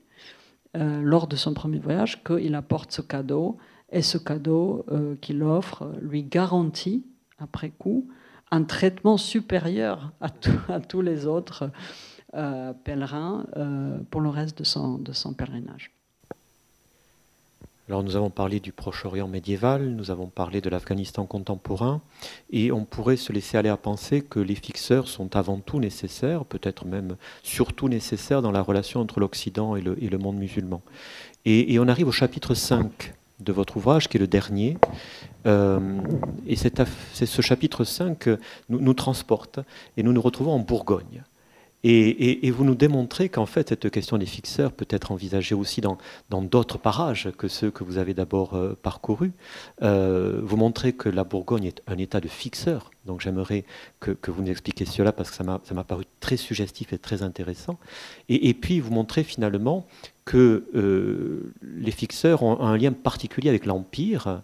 euh, lors de son premier voyage qu'il apporte ce cadeau et ce cadeau euh, qu'il offre lui garantit après coup, un traitement supérieur à, tous les autres euh, pèlerins pour le reste de son pèlerinage. Alors nous avons parlé du Proche-Orient médiéval, nous avons parlé de l'Afghanistan contemporain, et on pourrait se laisser aller à penser que les fixeurs sont avant tout nécessaires, peut-être même surtout nécessaires dans la relation entre l'Occident et le, monde musulman. Et, on arrive au chapitre 5 de votre ouvrage, qui est le dernier, euh, et ce chapitre 5 nous, nous transporte, et nous nous retrouvons en Bourgogne. Et, vous nous démontrez qu'en fait, cette question des fixeurs peut être envisagée aussi dans, d'autres parages que ceux que vous avez d'abord euh, parcourus. Euh, vous montrez que la Bourgogne est un état de fixeur. Donc j'aimerais que, vous nous expliquiez cela parce que ça m'a paru très suggestif et très intéressant. Et, puis vous montrez finalement que euh, les fixeurs ont un lien particulier avec l'Empire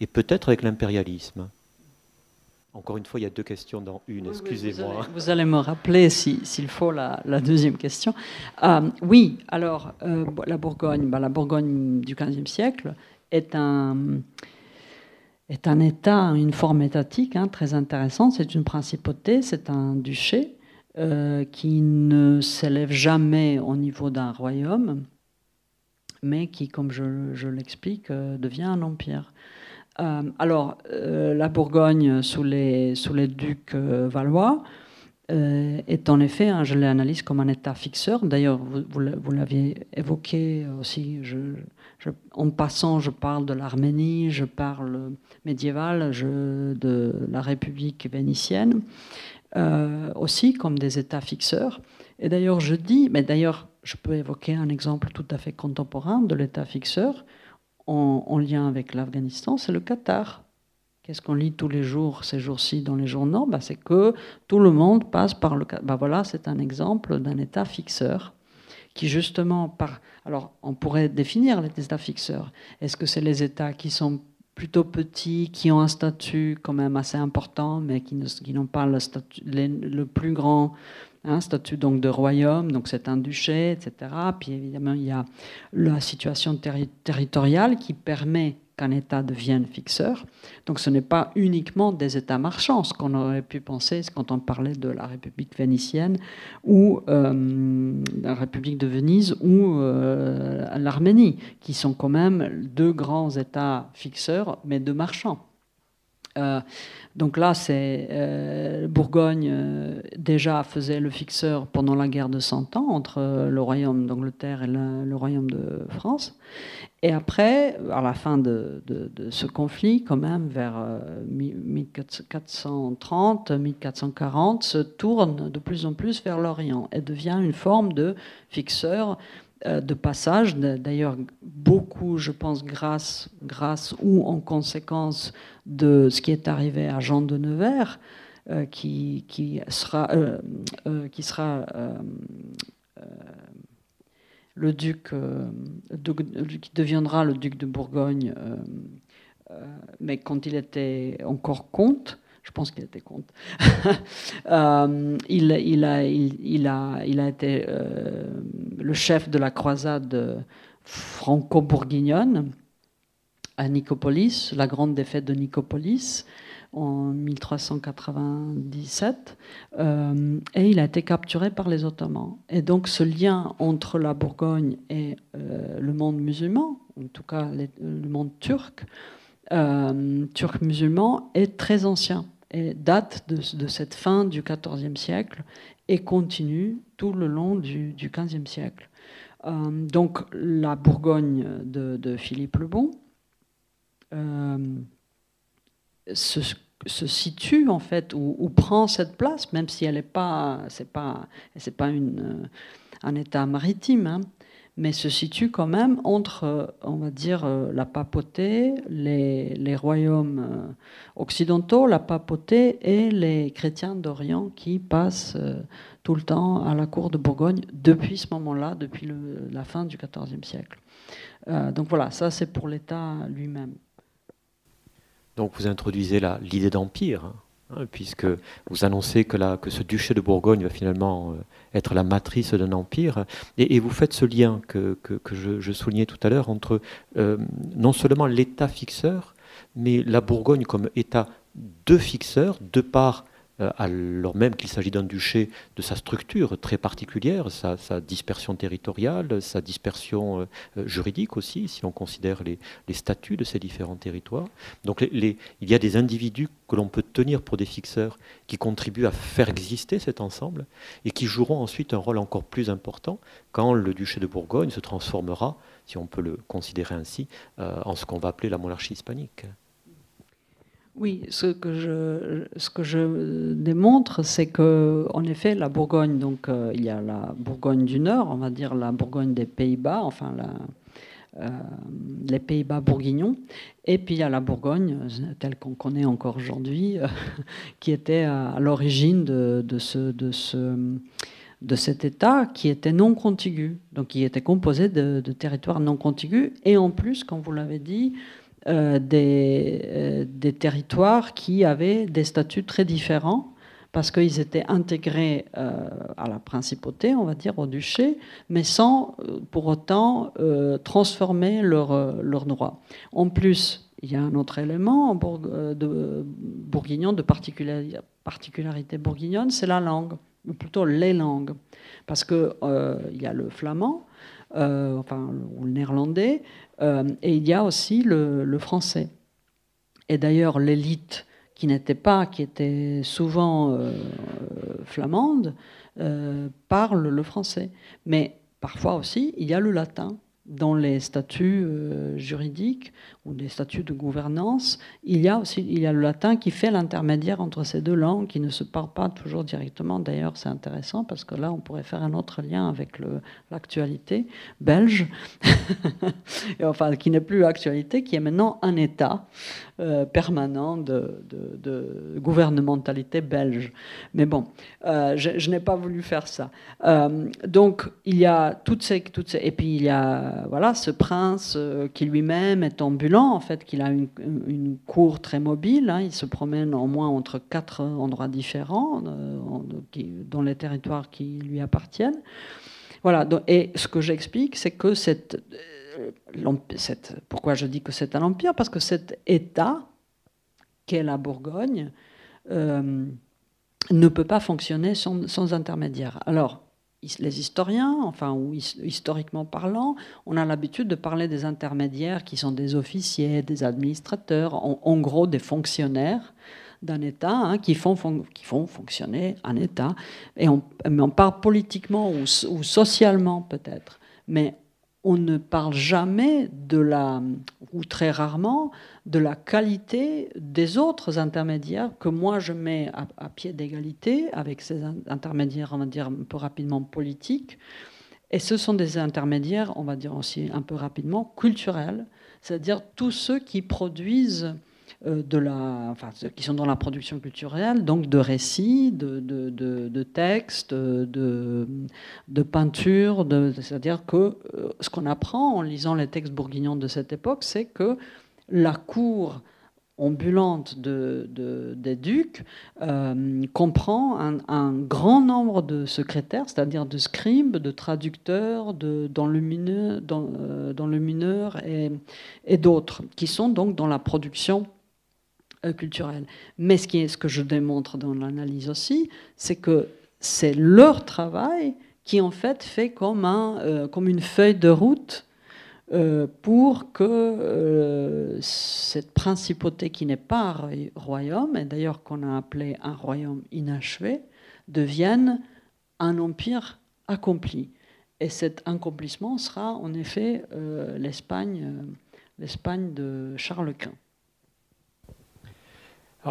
et peut-être avec l'impérialisme. Encore une fois, il y a deux questions dans une, excusez-moi. Vous, allez me rappeler s'il faut la, deuxième question. Euh, oui, alors euh, la Bourgogne, bah, la Bourgogne du XVe siècle est un, est un État, une forme étatique hein, très intéressante. C'est une principauté, c'est un duché euh, qui ne s'élève jamais au niveau d'un royaume, mais qui, comme je, je l'explique, devient un empire. Euh, alors, euh, la Bourgogne sous les, ducs euh, valois est en effet, je l'analyse comme un État fixeur. D'ailleurs, vous, l'aviez évoqué aussi. en passant, je parle de l'Arménie, je parle médiéval, de la République vénitienne, aussi comme des États fixeurs. Et d'ailleurs, je dis, mais d'ailleurs, je peux évoquer un exemple tout à fait contemporain de l'État fixeur en, lien avec l'Afghanistan, c'est le Qatar. Qu'est-ce qu'on lit tous les jours, ces jours-ci, dans les journaux? Bah, C'est que tout le monde passe par le Qatar. Bah, voilà, c'est un exemple d'un État fixeur qui, justement, par. Alors, on pourrait définir les États fixeurs. Est-ce que c'est les États qui sont plutôt petits, qui ont un statut quand même assez important, mais qui n'ont pas le, statut, le plus grand un statut donc de royaume, donc c'est un duché, etc. Puis évidemment, il y a la situation territoriale qui permet qu'un État devienne fixeur. Donc ce n'est pas uniquement des États marchands, ce qu'on aurait pu penser quand on parlait de la République vénitienne ou euh, la République de Venise ou euh, l'Arménie, qui sont quand même deux grands États fixeurs, mais de marchands. Euh, donc là, c'est euh, Bourgogne euh, déjà faisait le fixeur pendant la guerre de Cent Ans entre le royaume d'Angleterre et le, royaume de France. Et après, à la fin de, ce conflit, quand même, vers 1430-1440, se tourne de plus en plus vers l'Orient et devient une forme de fixeur euh, de passage, d'ailleurs beaucoup, je pense, grâce, ou en conséquence de ce qui est arrivé à Jean de Nevers, euh, qui, sera, euh, qui sera le duc, qui deviendra le duc de Bourgogne, mais quand il était encore comte, je pense qu'il était comte. Euh, il, a, été euh, le chef de la croisade franco-bourguignonne à Nicopolis, la grande défaite de Nicopolis en 1397, euh, et il a été capturé par les Ottomans. Et donc ce lien entre la Bourgogne et le monde musulman, en tout cas le monde turc, turc musulman, est très ancien date de, cette fin du XIVe siècle et continue tout le long du, XVe siècle. Euh, donc la Bourgogne de, Philippe le Bon euh, se, situe en fait ou, prend cette place, même si elle n'est pas, pas, pas une, un État maritime. Hein, mais se situe quand même entre, euh, on va dire, euh, la papauté, les, royaumes euh, occidentaux, la papauté et les chrétiens d'Orient qui passent tout le temps à la cour de Bourgogne depuis ce moment-là, depuis la fin du XIVe siècle. donc voilà, ça c'est pour l'État lui-même. Donc vous introduisez l'idée d'empire. Hein. Hein, puisque vous annoncez que, que, ce duché de Bourgogne va finalement être la matrice d'un empire, et, vous faites ce lien que, je, soulignais tout à l'heure entre euh, non seulement l'État fixeur, mais la Bourgogne comme État deux fixeurs, deux parts euh, alors même qu'il s'agit d'un duché de sa structure très particulière, sa, dispersion territoriale, sa dispersion euh, juridique aussi, si on considère les, statuts de ces différents territoires. Donc il y a des individus que l'on peut tenir pour des fixeurs qui contribuent à faire exister cet ensemble et qui joueront ensuite un rôle encore plus important quand le duché de Bourgogne se transformera, si on peut le considérer ainsi, euh, en ce qu'on va appeler la monarchie hispanique. Oui, ce que je, démontre, c'est que, en effet, la Bourgogne, donc euh, il y a la Bourgogne du Nord, on va dire la Bourgogne des Pays-Bas, enfin euh, les Pays-Bas bourguignons, et puis il y a la Bourgogne, telle qu'on connaît encore aujourd'hui, euh, qui était à, l'origine de, de, ce, de, ce, de cet État qui était non contigu, donc qui était composé de, territoires non contigus, et en plus, comme vous l'avez dit, euh, des, euh, des, territoires qui avaient des statuts très différents parce qu'ils étaient intégrés euh, à la principauté, on va dire, au duché, mais sans pour autant transformer leurs leur droits. En plus, il y a un autre élément de bourguignon, de particularité bourguignonne, c'est la langue, ou plutôt les langues. Parce qu'il il y a le flamand, enfin, ou le néerlandais, euh, et il y a aussi le, français. Et d'ailleurs, l'élite qui n'était pas, qui était souvent euh, flamande, euh, parle le français. Mais parfois aussi, il y a le latin dans les statuts euh, juridiques des statuts de gouvernance, il y a aussi il y a le latin qui fait l'intermédiaire entre ces deux langues qui ne se parlent pas toujours directement. D'ailleurs, c'est intéressant parce que là, on pourrait faire un autre lien avec l'actualité belge, et enfin qui n'est plus actualité, qui est maintenant un État euh, permanent de, gouvernementalité belge. Mais bon, euh, je, n'ai pas voulu faire ça. donc, il y a toutes ces, toutes ces, et puis il y a voilà, ce prince euh, qui lui-même est ambulant, en fait, qu'il a une, cour très mobile. Hein. il se promène en moins entre quatre endroits différents euh, dans les territoires qui lui appartiennent. Voilà. et ce que j'explique, c'est que euh, cette, pourquoi je dis que c'est un empire, parce que cet État qu'est la Bourgogne ne peut pas fonctionner sans, sans intermédiaire. Alors, les historiens, enfin, ou historiquement parlant, on a l'habitude de parler des intermédiaires qui sont des officiers, des administrateurs, en, gros des fonctionnaires d'un État hein, qui, font, qui font fonctionner un État. Et on, mais on parle politiquement ou, ou socialement peut-être. Mais on ne parle jamais de la, ou très rarement, de la qualité des autres intermédiaires que moi je mets à, pied d'égalité avec ces intermédiaires, on va dire un peu rapidement politiques. Et ce sont des intermédiaires, on va dire aussi un peu rapidement, culturels, c'est-à-dire tous ceux qui produisent de la, enfin, qui sont dans la production culturelle, donc de récits, de, de, de, textes, de, de peintures. C'est-à-dire que euh, ce qu'on apprend en lisant les textes bourguignons de cette époque, c'est que la cour ambulante de, des ducs euh, comprend un, grand nombre de secrétaires, c'est-à-dire de scribes, de traducteurs, d'enlumineurs dans, et, et d'autres, qui sont donc dans la production euh, culturelle. Mais ce, qui est, ce que je démontre dans l'analyse aussi, c'est que c'est leur travail qui en fait fait comme, un, euh, comme une feuille de route euh, pour que cette principauté qui n'est pas un royaume, et d'ailleurs qu'on a appelé un royaume inachevé, devienne un empire accompli. Et cet accomplissement sera en effet l'Espagne, l'Espagne de Charles Quint.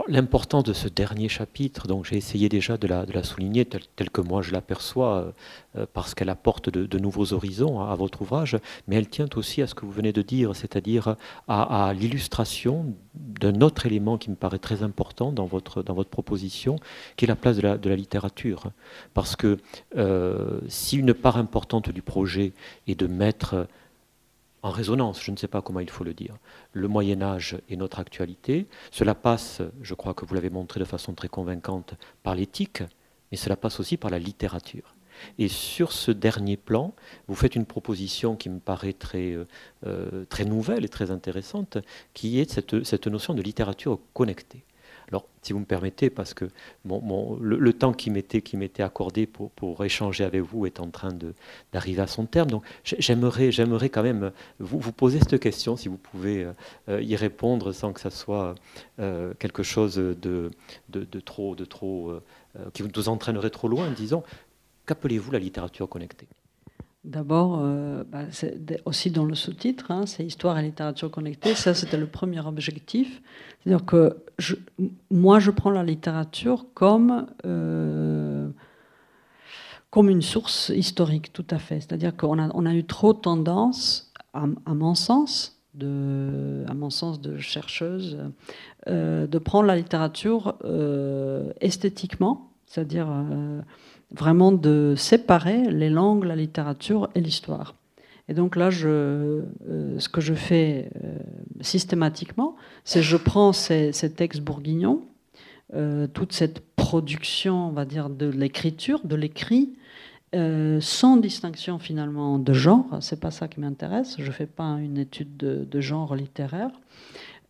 L'importance de ce dernier chapitre, donc j'ai essayé déjà de la, souligner telle, que moi je l'aperçois, euh, parce qu'elle apporte de, nouveaux horizons à, votre ouvrage, mais elle tient aussi à ce que vous venez de dire, c'est-à-dire à, l'illustration d'un autre élément qui me paraît très important dans votre, dans votre proposition, qui est la place de la, de la littérature. Parce que euh, si une part importante du projet est de mettre en résonance, je ne sais pas comment il faut le dire, le Moyen Âge et notre actualité. Cela passe, je crois que vous l'avez montré de façon très convaincante, par l'éthique, mais cela passe aussi par la littérature. Et sur ce dernier plan, vous faites une proposition qui me paraît très, euh, euh, très nouvelle et très intéressante, qui est cette, cette notion de littérature connectée. Alors, si vous me permettez, parce que le, temps qui m'était accordé pour, échanger avec vous est en train d'arriver à son terme. Donc, j'aimerais, j'aimerais quand même vous, vous, poser cette question, si vous pouvez euh, y répondre sans que ça soit euh, quelque chose de, trop, de trop euh, qui nous entraînerait trop loin, disons. Qu'appelez-vous la littérature connectée? D'abord, bah, aussi dans le sous-titre, hein, c'est Histoire et littérature connectée. Ça, c'était le premier objectif. C'est-à-dire que moi, je prends la littérature comme, euh, comme une source historique, tout à fait. C'est-à-dire qu'on a, eu trop tendance, à, mon sens, de, à mon sens de chercheuse, euh, de prendre la littérature euh, esthétiquement, c'est-à-dire vraiment de séparer les langues, la littérature et l'histoire. Et donc là, euh, ce que je fais euh, systématiquement, c'est je prends ces, textes bourguignons, euh, toute cette production, on va dire, de l'écriture, de l'écrit, sans distinction finalement de genre. C'est pas ça qui m'intéresse. Je fais pas une étude de, de, genre littéraire.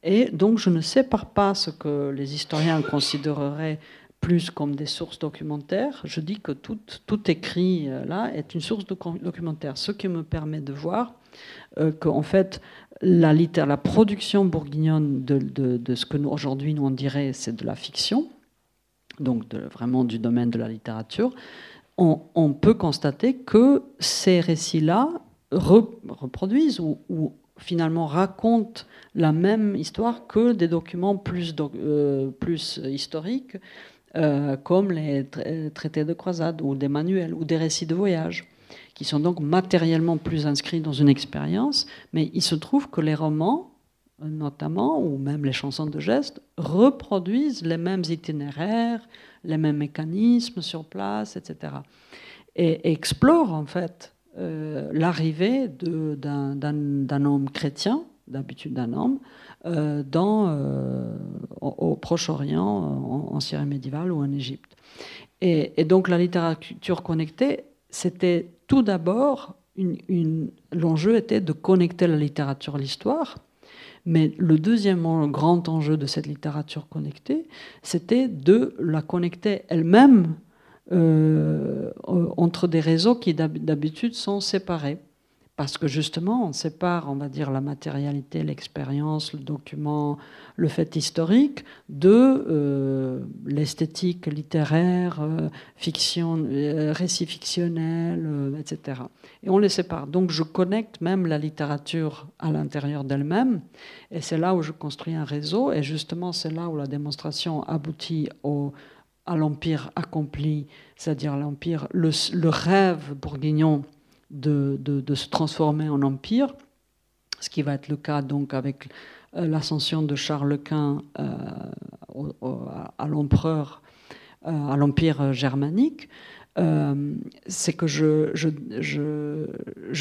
Et donc, je ne sépare pas ce que les historiens considéreraient plus comme des sources documentaires. Je dis que tout, écrit euh, là est une source documentaire, ce qui me permet de voir euh, qu'en fait, la, production bourguignonne de, ce que nous, aujourd'hui nous on dirait c'est de la fiction, donc vraiment du domaine de la littérature, on, peut constater que ces récits-là reproduisent ou, finalement racontent la même histoire que des documents plus, euh, plus historiques euh, comme les traités de croisade ou des manuels ou des récits de voyage, qui sont donc matériellement plus inscrits dans une expérience, mais il se trouve que les romans, notamment, ou même les chansons de gestes, reproduisent les mêmes itinéraires, les mêmes mécanismes sur place, etc. Et, explorent en fait euh, l'arrivée d'un homme chrétien, d'habitude d'un homme, euh, dans, euh, au, Proche-Orient, en, Syrie médiévale ou en Égypte. Et, donc la littérature connectée, c'était tout d'abord, une, l'enjeu était de connecter la littérature à l'histoire, mais le deuxième grand enjeu de cette littérature connectée, c'était de la connecter elle-même euh, entre des réseaux qui d'habitude sont séparés. Parce que justement, on sépare, on va dire, la matérialité, l'expérience, le document, le fait historique de euh, l'esthétique littéraire, euh, fiction, euh, récit fictionnel, etc. Et on les sépare. Donc je connecte même la littérature à l'intérieur d'elle-même. Et c'est là où je construis un réseau. Et justement, c'est là où la démonstration aboutit au, à l'empire accompli, c'est-à-dire l'empire, le, le rêve bourguignon de, se transformer en empire, ce qui va être le cas donc avec euh, l'ascension de Charles Quint euh, à l'empereur, euh, à l'empire germanique, c'est que je,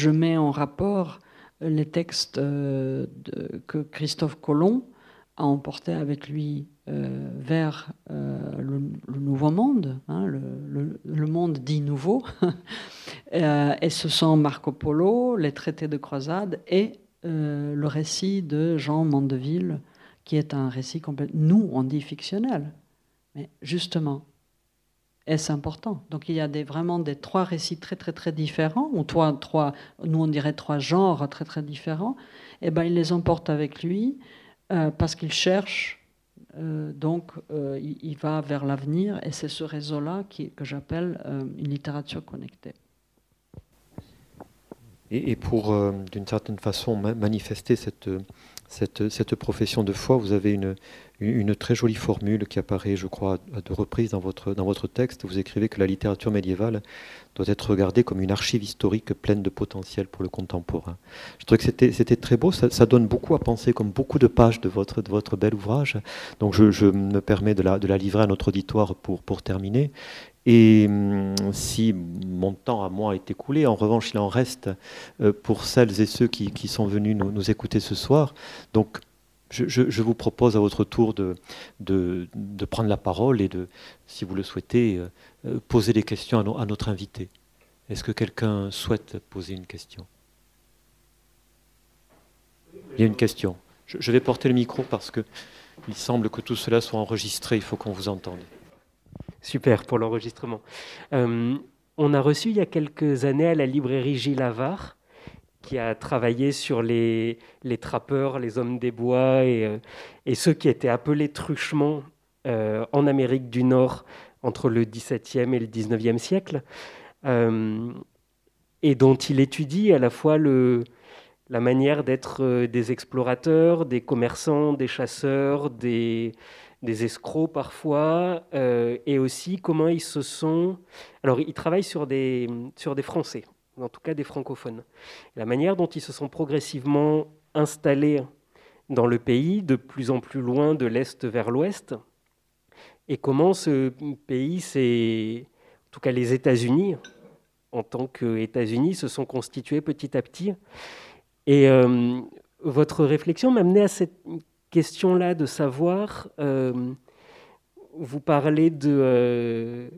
mets en rapport les textes que Christophe Colomb a emporté avec lui euh, vers euh, le, nouveau monde, hein, le, monde dit nouveau. Euh, et ce sont Marco Polo, les traités de croisade et le récit de Jean Mandeville, qui est un récit complètement, nous on dit fictionnel, mais justement, est-ce important? Donc il y a des, vraiment des trois récits très très très différents, ou trois, trois, nous on dirait trois genres très très différents, et ben il les emporte avec lui parce qu'il cherche euh, donc, euh, il, va vers l'avenir et c'est ce réseau-là que j'appelle euh, une littérature connectée. Et, pour, d'une certaine façon, manifester cette, cette, cette, profession de foi, vous avez une, une très jolie formule qui apparaît, je crois, à deux reprises dans votre, dans votre texte. Vous écrivez que la littérature médiévale doit être regardée comme une archive historique pleine de potentiel pour le contemporain. Je trouvais que c'était, très beau, ça, donne beaucoup à penser, comme beaucoup de pages de votre, de votre bel ouvrage. Donc je, je me permets de la, de la, livrer à notre auditoire pour, pour terminer. Et hum, si mon temps à moi est écoulé, en revanche, il en reste euh, pour celles et ceux qui, qui sont venus nous, nous écouter ce soir. Donc je, vous propose à votre tour de, prendre la parole et de, si vous le souhaitez, euh, poser des questions à, notre invité. Est-ce que quelqu'un souhaite poser une question? Il y a une question. Je, vais porter le micro parce que Il semble que tout cela soit enregistré, il faut qu'on vous entende. Super pour l'enregistrement. Euh, on a reçu il y a quelques années à la librairie Gilles Avard, qui a travaillé sur les, les trappeurs, les hommes des bois et, euh, ceux qui étaient appelés truchements euh, en Amérique du Nord entre le XVIIe et le XIXe siècle, et dont il étudie à la fois la manière d'être des explorateurs, des commerçants, des chasseurs, des, escrocs parfois, euh, et aussi comment ils se sont... Alors, ils travaillent sur des, sur des Français, en tout cas des francophones. La manière dont ils se sont progressivement installés dans le pays, de plus en plus loin de l'Est vers l'Ouest, et comment ce pays, c'est, en tout cas les États-Unis, en tant qu'États-Unis, se sont constitués petit à petit. Et euh, votre réflexion m'a amené à cette question-là de savoir, euh, vous parlez de, euh,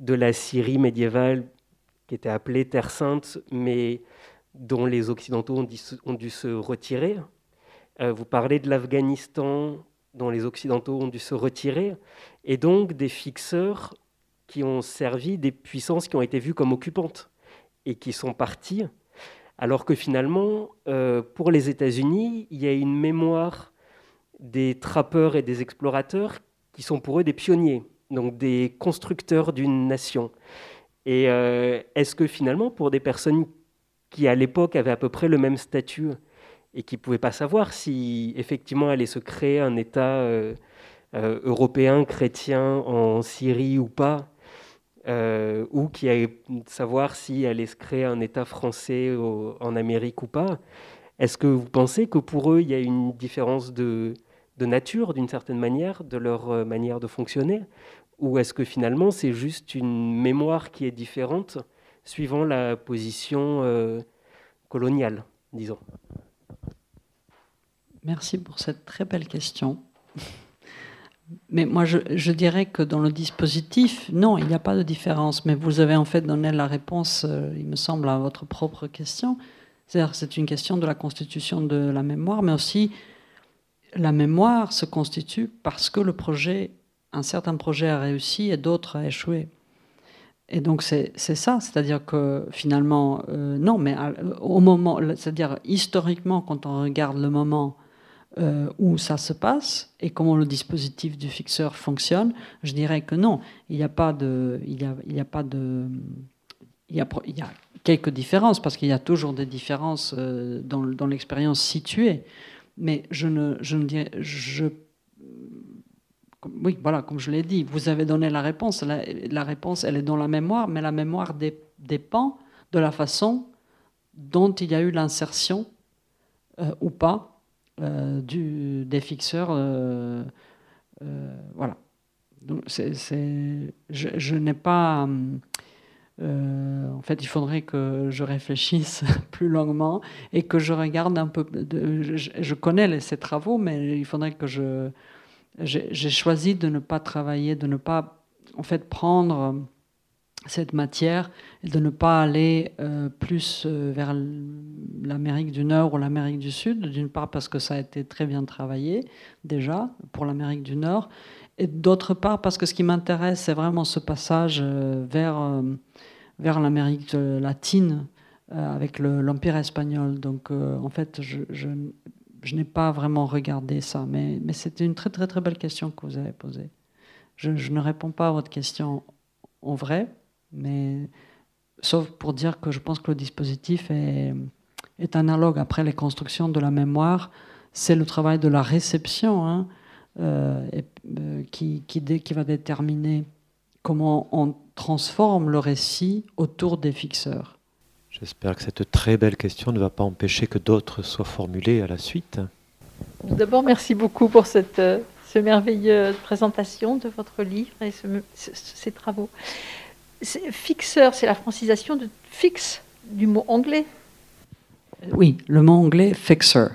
de la Syrie médiévale qui était appelée Terre Sainte, mais dont les Occidentaux ont, dû se retirer. Euh, vous parlez de l'Afghanistan, dont les Occidentaux ont dû se retirer, et donc des fixeurs qui ont servi des puissances qui ont été vues comme occupantes et qui sont partis, alors que finalement, pour les États-Unis, il y a une mémoire des trappeurs et des explorateurs qui sont pour eux des pionniers, donc des constructeurs d'une nation. Et euh, est-ce que finalement, pour des personnes qui à l'époque avaient à peu près le même statut et qui ne pouvaient pas savoir si effectivement allait se créer un État euh, euh, européen chrétien en Syrie ou pas, ou qui allaient savoir si allait se créer un État français en Amérique ou pas, est-ce que vous pensez que pour eux, il y a une différence de, nature, d'une certaine manière, de leur manière de fonctionner? Ou est-ce que finalement c'est juste une mémoire qui est différente suivant la position euh, coloniale, disons? Merci pour cette très belle question. Mais moi, je, dirais que dans le dispositif, non, il n'y a pas de différence. Mais vous avez en fait donné la réponse, euh, il me semble, à votre propre question. C'est-à-dire c'est une question de la constitution de la mémoire, mais aussi la mémoire se constitue parce que le projet, un certain projet a réussi et d'autres a échoué. Et donc c'est ça, c'est-à-dire que finalement, euh, non, mais au moment, c'est-à-dire historiquement, quand on regarde le moment euh, où ça se passe et comment le dispositif du fixeur fonctionne, je dirais que non, il n'y a pas de, il y a, il a pas de, il y a, il y a quelques différences parce qu'il y a toujours des différences euh, dans, dans l'expérience située. Mais je ne, je ne dirais, je, oui, voilà, comme je l'ai dit, vous avez donné la réponse. La, réponse, elle est dans la mémoire, mais la mémoire dépend de la façon dont il y a eu l'insertion euh, ou pas euh, des fixeurs. Euh, voilà. Donc, je, n'ai pas. En fait, il faudrait que je réfléchisse plus longuement et que je regarde un peu. je, connais ces travaux, mais il faudrait que je. J'ai choisi de ne pas travailler, de ne pas en fait prendre cette matière de ne pas aller euh, plus euh, vers l'Amérique du Nord ou l'Amérique du Sud, d'une part parce que ça a été très bien travaillé déjà pour l'Amérique du Nord, et d'autre part parce que ce qui m'intéresse, c'est vraiment ce passage vers vers l'Amérique latine euh, avec l'Empire espagnol. Donc euh, en fait, je, je, n'ai pas vraiment regardé ça, mais, mais c'était une très très très belle question que vous avez posée. Je, ne réponds pas à votre question en vrai, mais sauf pour dire que je pense que le dispositif est, est analogue. Après les constructions de la mémoire, c'est le travail de la réception hein, euh, qui, qui, va déterminer comment on transforme le récit autour des fixeurs. J'espère que cette très belle question ne va pas empêcher que d'autres soient formulées à la suite. D'abord, merci beaucoup pour cette, euh, merveilleuse présentation de votre livre et ces travaux. Fixeur, c'est la francisation de fixe du mot anglais. Oui, le mot anglais fixer.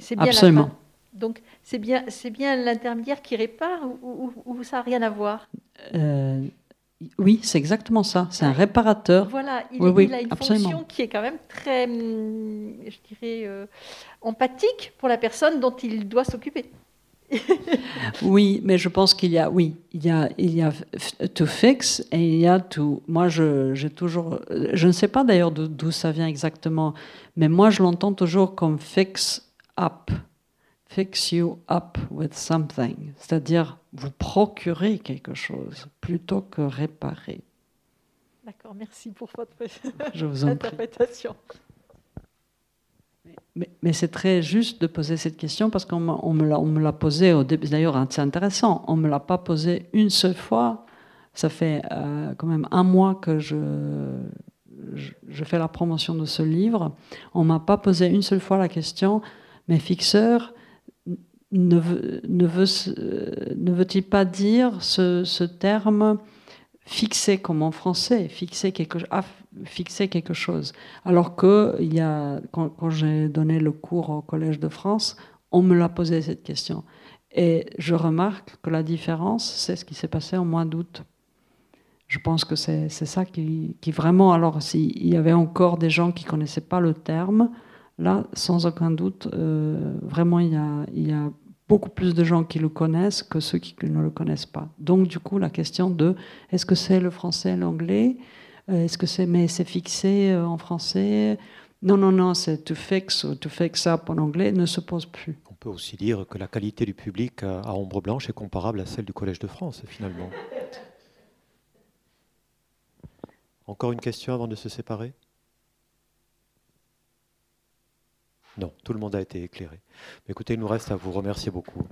C'est bien Absolument. Donc, c'est bien, c'est bien l'intermédiaire qui répare ou, ça n'a rien à voir? Euh, oui, c'est exactement ça. C'est un réparateur. Voilà, il, a une fonction qui est quand même très, hum, je dirais, euh, empathique pour la personne dont il doit s'occuper. oui, mais je pense qu'il y a, oui, il y a, il y a to fix et il y a to. Moi, je, j'ai toujours, je ne sais pas d'ailleurs d'où ça vient exactement, mais moi, je l'entends toujours comme fix up, fix you up with something, c'est-à-dire vous procurer quelque chose plutôt que réparer. D'accord, merci pour votre je vous interprétation. Mais, c'est très juste de poser cette question parce qu'on me l'a posée au début. D'ailleurs, c'est intéressant. On ne me l'a pas posée une seule fois. Ça fait euh, quand même un mois que je, je, fais la promotion de ce livre. On ne m'a pas posé une seule fois la question, mais fixeur, ne, veut, ne, veut, ne veut-il pas dire ce, terme fixer comme en français, fixer quelque, ah, chose? Alors que quand, j'ai donné le cours au Collège de France, on me l'a posé cette question. Et je remarque que la différence, c'est ce qui s'est passé au mois d'août. Je pense que c'est ça qui, vraiment, alors s'il y avait encore des gens qui connaissaient pas le terme, là, sans aucun doute, euh, vraiment, il y a beaucoup plus de gens qui le connaissent que ceux qui ne le connaissent pas. Donc, du coup, la question de est-ce que c'est le français, l'anglais euh, Est-ce que c'est mais c'est fixé euh, en français? Non, non, non, c'est to fix ou to fix up en anglais ne se pose plus. On peut aussi dire que la qualité du public à Ombre Blanche est comparable à celle du Collège de France, finalement. Encore une question avant de se séparer? Non, tout le monde a été éclairé. Mais écoutez, il nous reste à vous remercier beaucoup.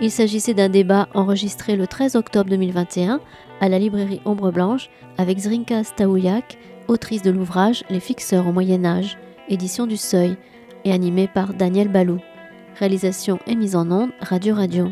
Il s'agissait d'un débat enregistré le 13 octobre 2021 à la librairie Ombre Blanche avec Zrinka Staouyak, autrice de l'ouvrage Les fixeurs au Moyen Âge, édition du Seuil, et animé par Daniel Balou. Réalisation et mise en onde Radio Radio.